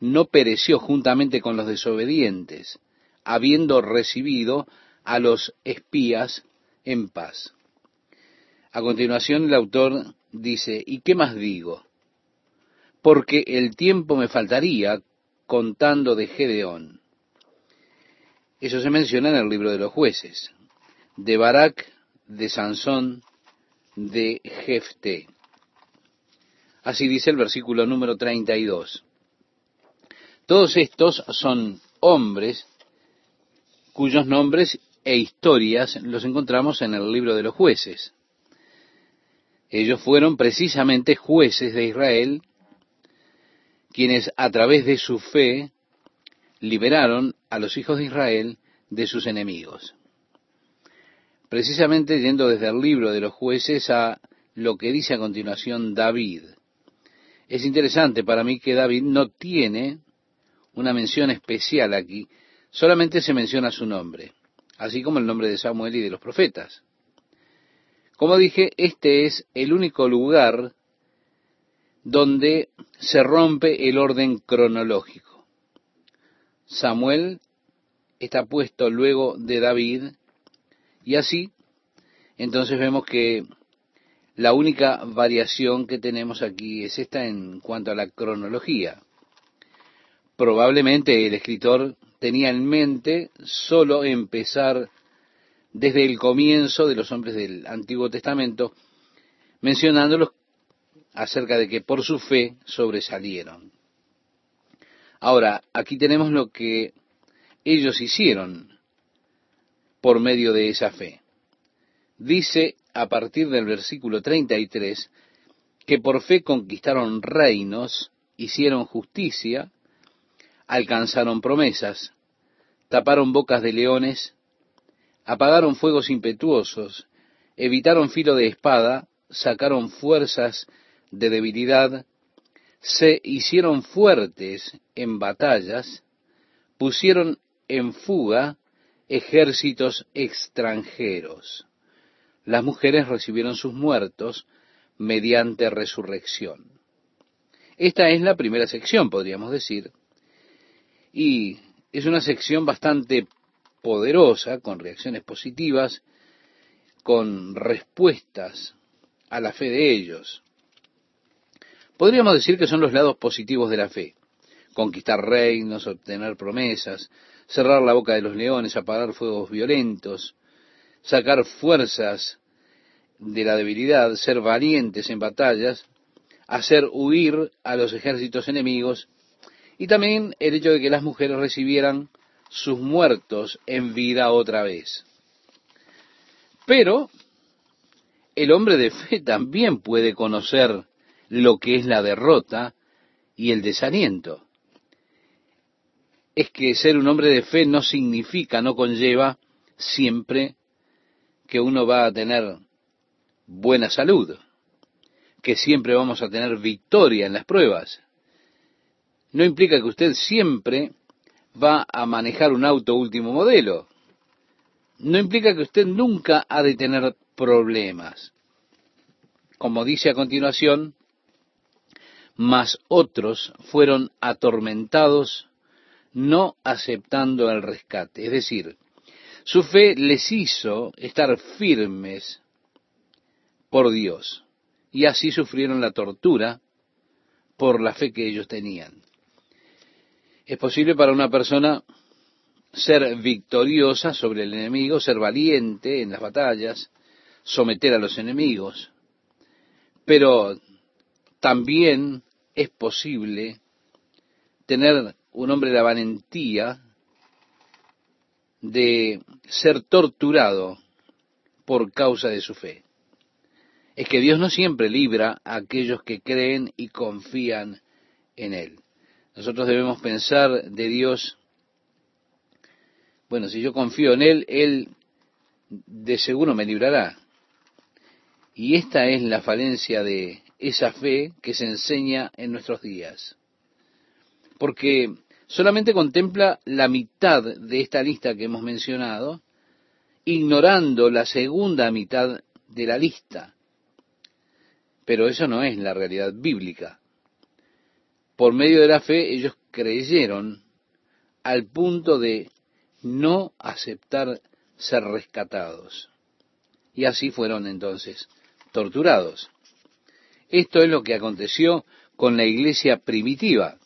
no pereció juntamente con los desobedientes, habiendo recibido a los espías en paz. A continuación el autor dice, ¿y qué más digo? Porque el tiempo me faltaría contando de Gedeón. Eso se menciona en el libro de los jueces, de Barak, de Sansón, de Jefté. Así dice el versículo número 32. Todos estos son hombres cuyos nombres e historias los encontramos en el libro de los jueces. Ellos fueron precisamente jueces de Israel, quienes a través de su fe liberaron a los hijos de Israel de sus enemigos. Precisamente yendo desde el libro de los jueces a lo que dice a continuación David. Es interesante para mí que David no tiene una mención especial aquí, solamente se menciona su nombre, así como el nombre de Samuel y de los profetas. Como dije, este es el único lugar donde se rompe el orden cronológico. Samuel está puesto luego de David y así, entonces vemos que la única variación que tenemos aquí es esta en cuanto a la cronología. Probablemente el escritor tenía en mente solo empezar desde el comienzo de los hombres del Antiguo Testamento, mencionándolos acerca de que por su fe sobresalieron. Ahora, aquí tenemos lo que ellos hicieron por medio de esa fe. Dice a partir del versículo 33 que por fe conquistaron reinos, hicieron justicia, alcanzaron promesas, taparon bocas de leones, apagaron fuegos impetuosos, evitaron filo de espada, sacaron fuerzas de debilidad, se hicieron fuertes en batallas, pusieron en fuga ejércitos extranjeros. Las mujeres recibieron sus muertos, mediante resurrección. Esta es la primera sección, podríamos decir, y es una sección bastante poderosa, con reacciones positivas, con respuestas a la fe de ellos. Podríamos decir que son los lados positivos de la fe. Conquistar reinos, obtener promesas, cerrar la boca de los leones, apagar fuegos violentos, sacar fuerzas de la debilidad, ser valientes en batallas, hacer huir a los ejércitos enemigos, y también el hecho de que las mujeres recibieran sus muertos en vida otra vez. Pero el hombre de fe también puede conocer lo que es la derrota y el desaliento. Es que ser un hombre de fe no significa, no conlleva siempre que uno va a tener buena salud, que siempre vamos a tener victoria en las pruebas. No implica que usted siempre va a manejar un auto último modelo. No implica que usted nunca ha de tener problemas. Como dice a continuación, mas otros fueron atormentados no aceptando el rescate. Es decir, su fe les hizo estar firmes por Dios y así sufrieron la tortura por la fe que ellos tenían. Es posible para una persona ser victoriosa sobre el enemigo, ser valiente en las batallas, someter a los enemigos, pero también es posible tener un hombre de la valentía de ser torturado por causa de su fe. Es que Dios no siempre libra a aquellos que creen y confían en Él. Nosotros debemos pensar de Dios, bueno, si yo confío en Él, Él de seguro me librará. Y esta es la falencia de esa fe que se enseña en nuestros días. Porque solamente contempla la mitad de esta lista que hemos mencionado, ignorando la segunda mitad de la lista. Pero eso no es la realidad bíblica por medio de la fe ellos creyeron al punto de no aceptar ser rescatados. Y así fueron entonces torturados. Esto es lo que aconteció con la iglesia primitiva.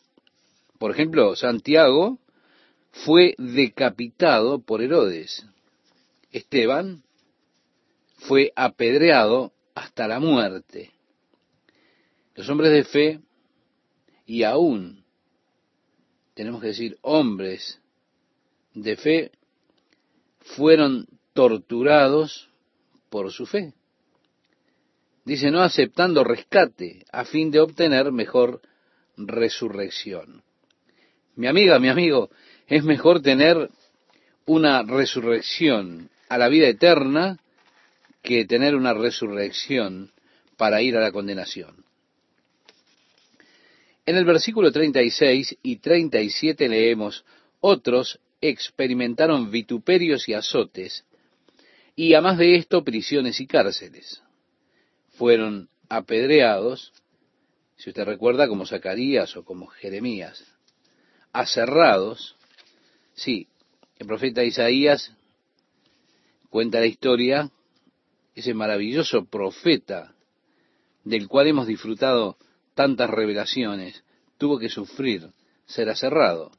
Por ejemplo, Santiago fue decapitado por Herodes. Esteban fue apedreado hasta la muerte. Los hombres de fe y aún, tenemos que decir, hombres de fe fueron torturados por su fe. Dice, no aceptando rescate a fin de obtener mejor resurrección. Mi amiga, mi amigo, es mejor tener una resurrección a la vida eterna que tener una resurrección para ir a la condenación. En el versículo 36 y 37 leemos, otros experimentaron vituperios y azotes, y a más de esto prisiones y cárceles. Fueron apedreados, si usted recuerda, como Zacarías o como Jeremías, aserrados, sí, el profeta Isaías cuenta la historia, ese maravilloso profeta del cual hemos disfrutado tantas revelaciones, tuvo que sufrir ser aserrado.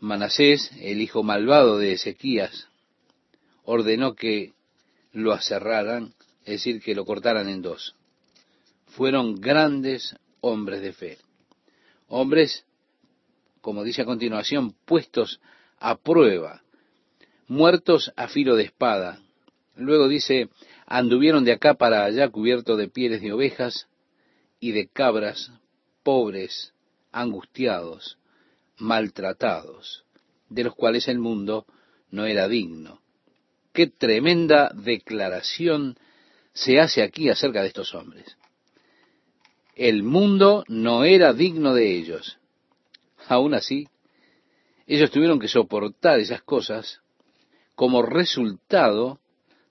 Manasés, el hijo malvado de Ezequías, ordenó que lo aserraran, es decir, que lo cortaran en dos. Fueron grandes hombres de fe. Hombres, como dice a continuación, puestos a prueba, muertos a filo de espada. Luego dice, anduvieron de acá para allá cubiertos de pieles de ovejas y de cabras pobres, angustiados, maltratados, de los cuales el mundo no era digno. Qué tremenda declaración se hace aquí acerca de estos hombres. El mundo no era digno de ellos. Aún así, ellos tuvieron que soportar esas cosas como resultado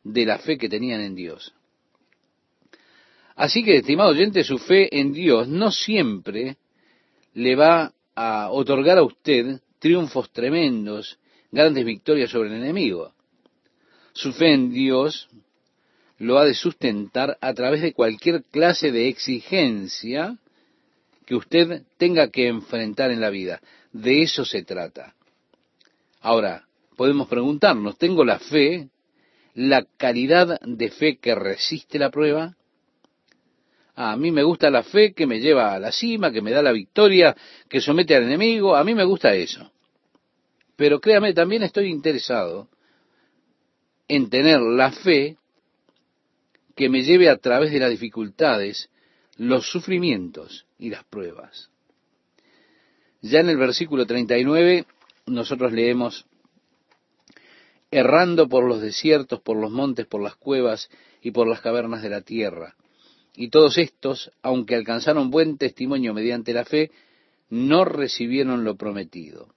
de la fe que tenían en Dios. Así que, estimado oyente, su fe en Dios no siempre le va a otorgar a usted triunfos tremendos, grandes victorias sobre el enemigo. Su fe en Dios lo ha de sustentar a través de cualquier clase de exigencia que usted tenga que enfrentar en la vida. De eso se trata. Ahora, podemos preguntarnos, ¿tengo la fe, la calidad de fe que resiste la prueba? A mí me gusta la fe que me lleva a la cima, que me da la victoria, que somete al enemigo. A mí me gusta eso. Pero créame, también estoy interesado en tener la fe que me lleve a través de las dificultades, los sufrimientos y las pruebas. Ya en el versículo 39 nosotros leemos, errando por los desiertos, por los montes, por las cuevas y por las cavernas de la tierra. Y todos estos, aunque alcanzaron buen testimonio mediante la fe, no recibieron lo prometido.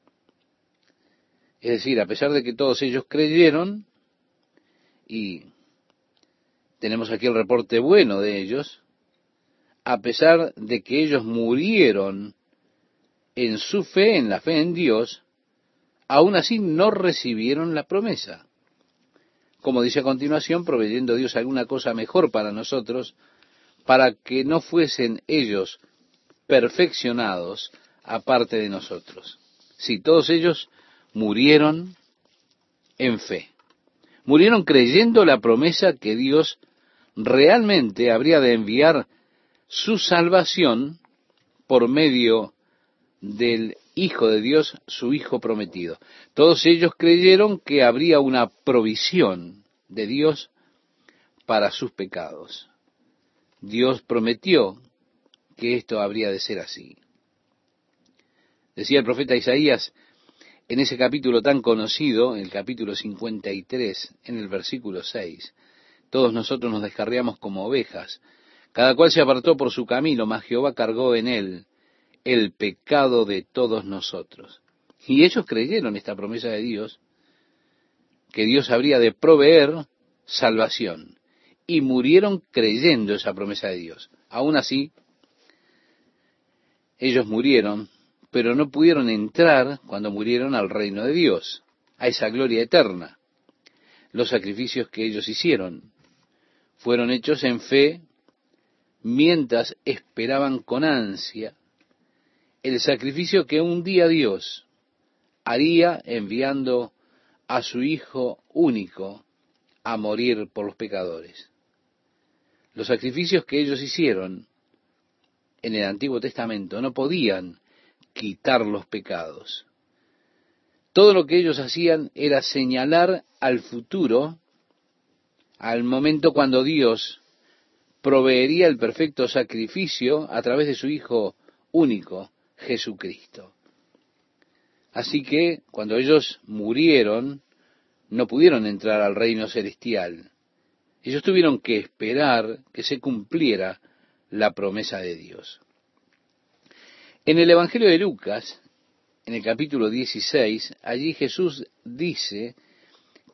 Es decir, a pesar de que todos ellos creyeron, y tenemos aquí el reporte bueno de ellos, a pesar de que ellos murieron en su fe, en la fe en Dios, aún así no recibieron la promesa. Como dice a continuación, proveyendo Dios alguna cosa mejor para nosotros, para que no fuesen ellos perfeccionados aparte de nosotros. Si todos ellos murieron en fe, murieron creyendo la promesa que Dios realmente habría de enviar su salvación por medio del Hijo de Dios, su Hijo prometido. Todos ellos creyeron que habría una provisión de Dios para sus pecados. Dios prometió que esto habría de ser así. Decía el profeta Isaías en ese capítulo tan conocido, el capítulo 53, en el versículo 6, todos nosotros nos descarriamos como ovejas, cada cual se apartó por su camino, mas Jehová cargó en él el pecado de todos nosotros. Y ellos creyeron esta promesa de Dios, que Dios habría de proveer salvación y murieron creyendo esa promesa de Dios. Aún así, ellos murieron, pero no pudieron entrar cuando murieron al reino de Dios, a esa gloria eterna. Los sacrificios que ellos hicieron fueron hechos en fe mientras esperaban con ansia el sacrificio que un día Dios haría enviando a su Hijo único a morir por los pecadores. Los sacrificios que ellos hicieron en el Antiguo Testamento no podían quitar los pecados. Todo lo que ellos hacían era señalar al futuro, al momento cuando Dios proveería el perfecto sacrificio a través de su Hijo único, Jesucristo. Así que cuando ellos murieron, no pudieron entrar al reino celestial. Ellos tuvieron que esperar que se cumpliera la promesa de Dios. En el Evangelio de Lucas, en el capítulo 16, allí Jesús dice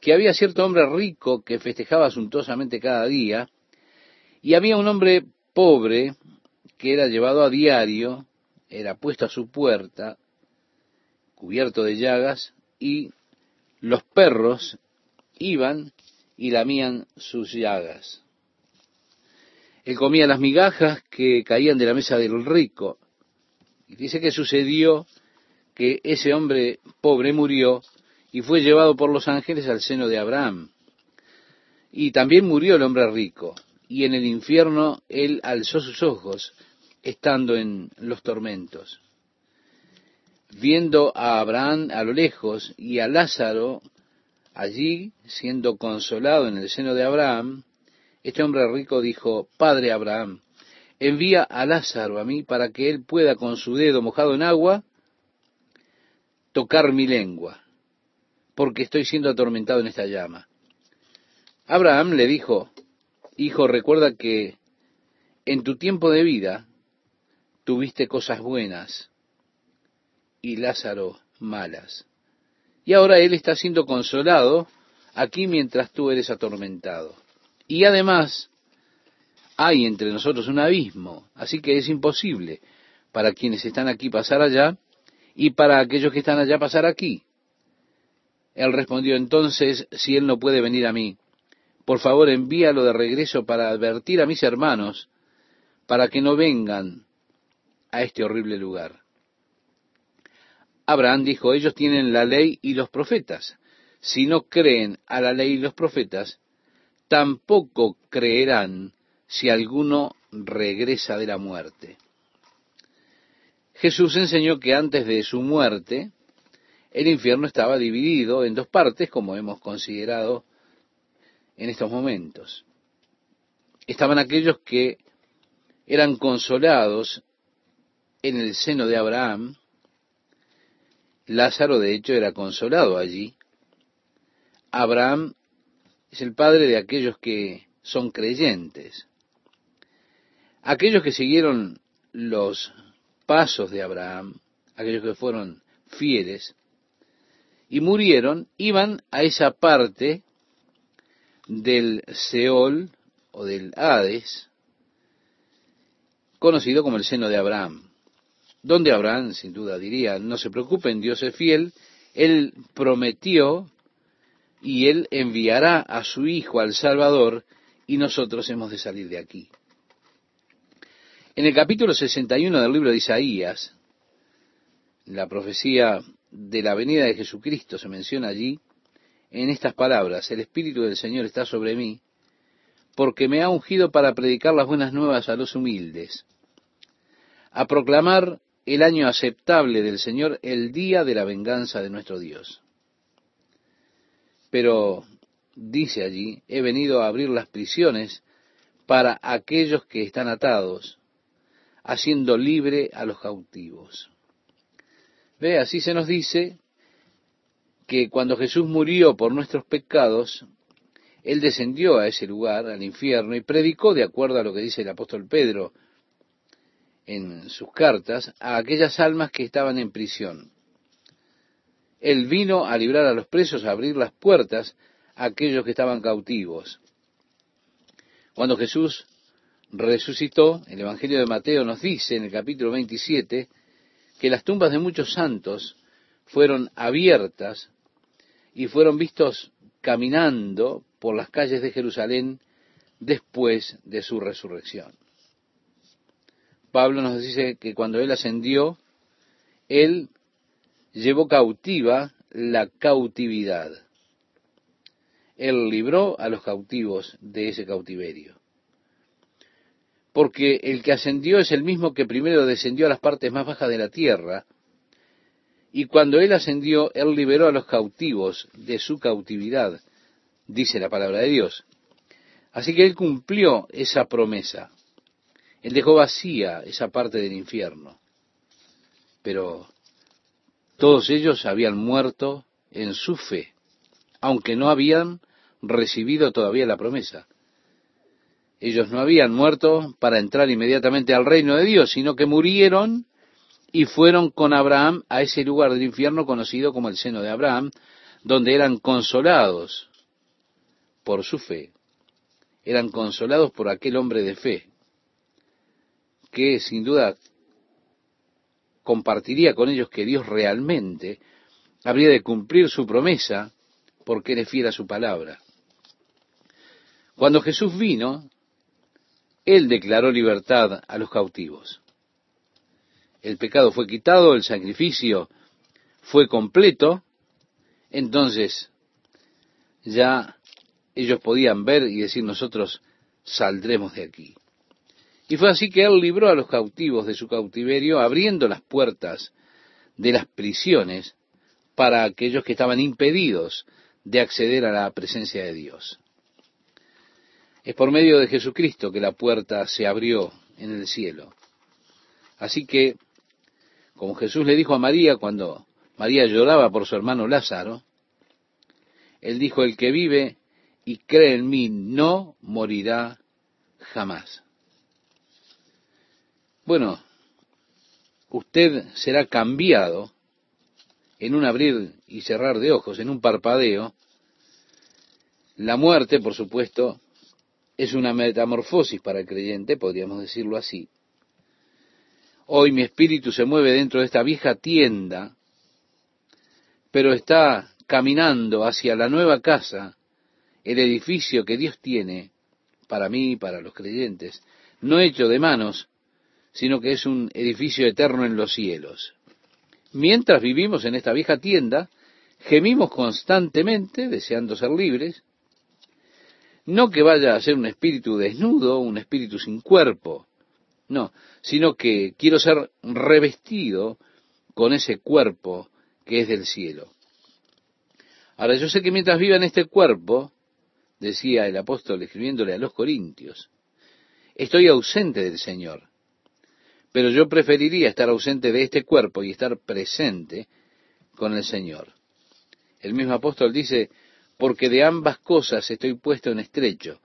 que había cierto hombre rico que festejaba suntuosamente cada día, y había un hombre pobre que era llevado a diario, era puesto a su puerta, cubierto de llagas, y los perros iban y lamían sus llagas. Él comía las migajas que caían de la mesa del rico. Y dice que sucedió que ese hombre pobre murió y fue llevado por los ángeles al seno de Abraham. Y también murió el hombre rico. Y en el infierno él alzó sus ojos estando en los tormentos. Viendo a Abraham a lo lejos y a Lázaro Allí, siendo consolado en el seno de Abraham, este hombre rico dijo, Padre Abraham, envía a Lázaro a mí para que él pueda con su dedo mojado en agua tocar mi lengua, porque estoy siendo atormentado en esta llama. Abraham le dijo, Hijo, recuerda que en tu tiempo de vida tuviste cosas buenas y Lázaro malas. Y ahora Él está siendo consolado aquí mientras tú eres atormentado. Y además, hay entre nosotros un abismo, así que es imposible para quienes están aquí pasar allá y para aquellos que están allá pasar aquí. Él respondió entonces, si él no puede venir a mí, por favor envíalo de regreso para advertir a mis hermanos, para que no vengan a este horrible lugar. Abraham dijo, ellos tienen la ley y los profetas. Si no creen a la ley y los profetas, tampoco creerán si alguno regresa de la muerte. Jesús enseñó que antes de su muerte, el infierno estaba dividido en dos partes, como hemos considerado en estos momentos. Estaban aquellos que eran consolados en el seno de Abraham. Lázaro, de hecho, era consolado allí. Abraham es el padre de aquellos que son creyentes. Aquellos que siguieron los pasos de Abraham, aquellos que fueron fieles y murieron, iban a esa parte del Seol o del Hades, conocido como el seno de Abraham, donde Abraham, sin duda, diría, no se preocupen, Dios es fiel, Él prometió y Él enviará a su Hijo, al Salvador, y nosotros hemos de salir de aquí. En el capítulo 61 del libro de Isaías, la profecía de la venida de Jesucristo se menciona allí en estas palabras, el Espíritu del Señor está sobre mí, porque me ha ungido para predicar las buenas nuevas a los humildes, a proclamar el año aceptable del Señor, el día de la venganza de nuestro Dios. Pero dice allí, he venido a abrir las prisiones para aquellos que están atados, haciendo libre a los cautivos. Ve, así se nos dice que cuando Jesús murió por nuestros pecados, Él descendió a ese lugar, al infierno, y predicó, de acuerdo a lo que dice el apóstol Pedro en sus cartas, a aquellas almas que estaban en prisión. Él vino a librar a los presos, a abrir las puertas a aquellos que estaban cautivos. Cuando Jesús resucitó, el Evangelio de Mateo nos dice en el capítulo 27 que las tumbas de muchos santos fueron abiertas y fueron vistos caminando por las calles de Jerusalén después de su resurrección. Pablo nos dice que cuando él ascendió, él llevó cautiva la cautividad. Él libró a los cautivos de ese cautiverio. Porque el que ascendió es el mismo que primero descendió a las partes más bajas de la tierra, y cuando él ascendió, él liberó a los cautivos de su cautividad, dice la palabra de Dios. Así que él cumplió esa promesa. Él dejó vacía esa parte del infierno. Pero todos ellos habían muerto en su fe, aunque no habían recibido todavía la promesa. Ellos no habían muerto para entrar inmediatamente al reino de Dios, sino que murieron y fueron con Abraham a ese lugar del infierno conocido como el seno de Abraham, donde eran consolados por su fe. Eran consolados por aquel hombre de fe, que sin duda compartiría con ellos que Dios realmente habría de cumplir su promesa porque él es fiel a su palabra. Cuando Jesús vino, Él declaró libertad a los cautivos. El pecado fue quitado, el sacrificio fue completo, entonces ya ellos podían ver y decir nosotros saldremos de aquí. Y fue así que él libró a los cautivos de su cautiverio, abriendo las puertas de las prisiones para aquellos que estaban impedidos de acceder a la presencia de Dios. Es por medio de Jesucristo que la puerta se abrió en el cielo. Así que, como Jesús le dijo a María cuando María lloraba por su hermano Lázaro, él dijo, el que vive y cree en mí no morirá jamás. Bueno, usted será cambiado en un abrir y cerrar de ojos, en un parpadeo. La muerte, por supuesto, Es una metamorfosis para el creyente, podríamos decirlo así. Hoy mi espíritu se mueve dentro de esta vieja tienda, pero está caminando hacia la nueva casa, el edificio que Dios tiene para mí y para los creyentes, no hecho de manos, sino que es un edificio eterno en los cielos. Mientras vivimos en esta vieja tienda, gemimos constantemente deseando ser libres, no que vaya a ser un espíritu desnudo, un espíritu sin cuerpo, no, sino que quiero ser revestido con ese cuerpo que es del cielo. Ahora, yo sé que mientras viva en este cuerpo, decía el apóstol escribiéndole a los Corintios, estoy ausente del Señor. Pero yo preferiría estar ausente de este cuerpo y estar presente con el Señor. El mismo apóstol dice, porque de ambas cosas estoy puesto en estrecho,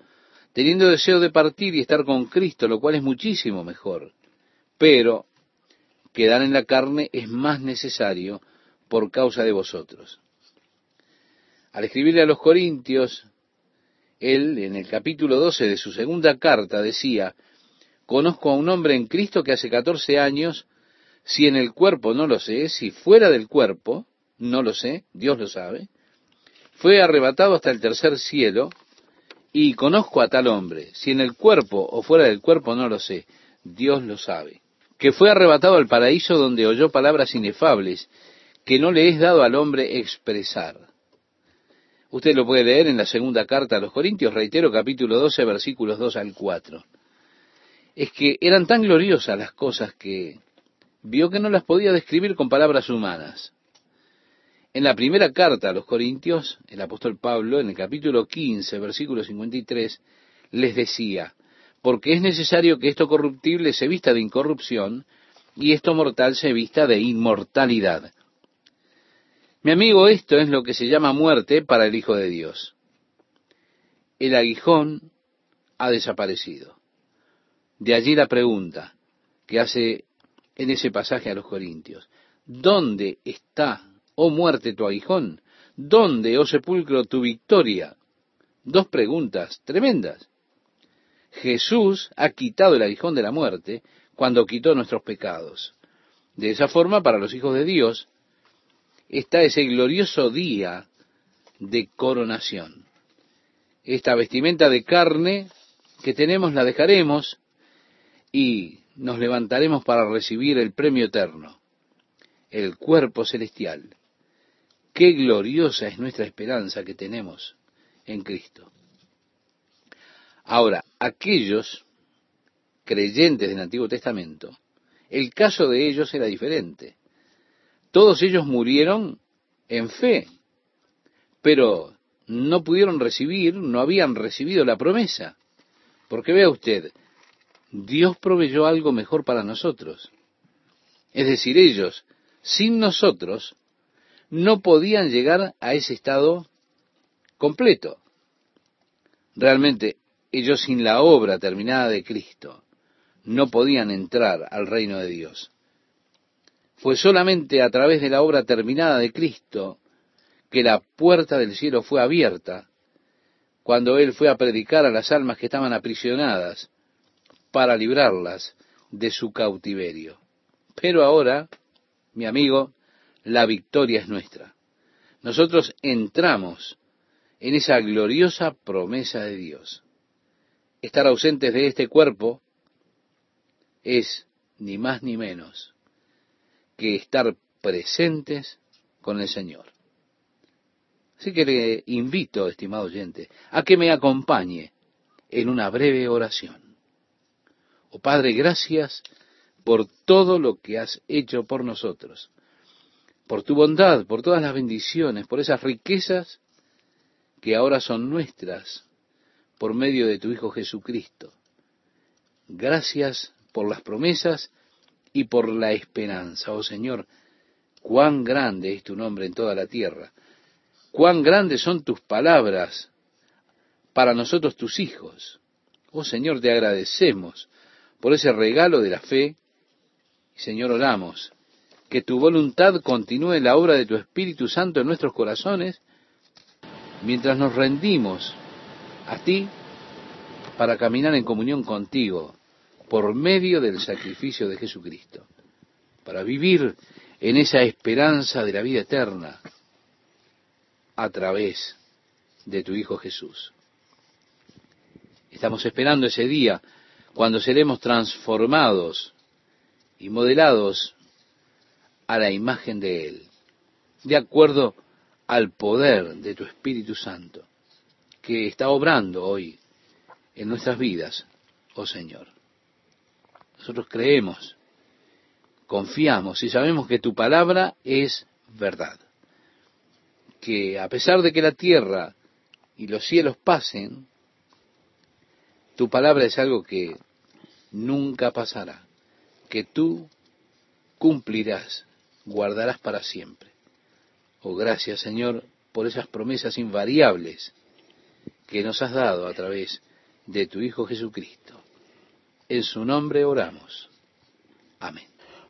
teniendo deseo de partir y estar con Cristo, lo cual es muchísimo mejor. Pero quedar en la carne es más necesario por causa de vosotros. Al escribirle a los Corintios, él en el capítulo 12 de su segunda carta decía, Conozco a un hombre en Cristo que hace catorce años, si en el cuerpo no lo sé, si fuera del cuerpo, no lo sé, Dios lo sabe, fue arrebatado hasta el tercer cielo, y conozco a tal hombre, si en el cuerpo o fuera del cuerpo no lo sé, Dios lo sabe, que fue arrebatado al paraíso donde oyó palabras inefables que no le es dado al hombre expresar. Usted lo puede leer en la segunda carta a los Corintios, reitero, capítulo 12, versículos 2 al 4 es que eran tan gloriosas las cosas que vio que no las podía describir con palabras humanas. En la primera carta a los Corintios, el apóstol Pablo, en el capítulo 15, versículo 53, les decía, porque es necesario que esto corruptible se vista de incorrupción y esto mortal se vista de inmortalidad. Mi amigo, esto es lo que se llama muerte para el Hijo de Dios. El aguijón ha desaparecido. De allí la pregunta que hace en ese pasaje a los Corintios. ¿Dónde está, oh muerte, tu aguijón? ¿Dónde, oh sepulcro, tu victoria? Dos preguntas tremendas. Jesús ha quitado el aguijón de la muerte cuando quitó nuestros pecados. De esa forma, para los hijos de Dios, está ese glorioso día de coronación. Esta vestimenta de carne que tenemos la dejaremos y nos levantaremos para recibir el premio eterno, el cuerpo celestial. Qué gloriosa es nuestra esperanza que tenemos en Cristo. Ahora, aquellos creyentes del Antiguo Testamento, el caso de ellos era diferente. Todos ellos murieron en fe, pero no pudieron recibir, no habían recibido la promesa. Porque vea usted, Dios proveyó algo mejor para nosotros. Es decir, ellos, sin nosotros, no podían llegar a ese estado completo. Realmente, ellos sin la obra terminada de Cristo, no podían entrar al reino de Dios. Fue solamente a través de la obra terminada de Cristo que la puerta del cielo fue abierta cuando Él fue a predicar a las almas que estaban aprisionadas para librarlas de su cautiverio. Pero ahora, mi amigo, la victoria es nuestra. Nosotros entramos en esa gloriosa promesa de Dios. Estar ausentes de este cuerpo es ni más ni menos que estar presentes con el Señor. Así que le invito, estimado oyente, a que me acompañe en una breve oración. Oh Padre, gracias por todo lo que has hecho por nosotros, por tu bondad, por todas las bendiciones, por esas riquezas que ahora son nuestras por medio de tu Hijo Jesucristo. Gracias por las promesas y por la esperanza. Oh Señor, cuán grande es tu nombre en toda la tierra, cuán grandes son tus palabras para nosotros tus hijos. Oh Señor, te agradecemos por ese regalo de la fe. Señor, oramos que tu voluntad continúe la obra de tu Espíritu Santo en nuestros corazones mientras nos rendimos a ti para caminar en comunión contigo por medio del sacrificio de Jesucristo, para vivir en esa esperanza de la vida eterna a través de tu Hijo Jesús. Estamos esperando ese día cuando seremos transformados y modelados a la imagen de Él, de acuerdo al poder de tu Espíritu Santo, que está obrando hoy en nuestras vidas, oh Señor. Nosotros creemos, confiamos y sabemos que tu palabra es verdad. Que a pesar de que la tierra y los cielos pasen, tu palabra es algo que nunca pasará, que tú cumplirás, guardarás para siempre. Oh, gracias Señor por esas promesas invariables que nos has dado a través de tu Hijo Jesucristo. En su nombre oramos. Amén.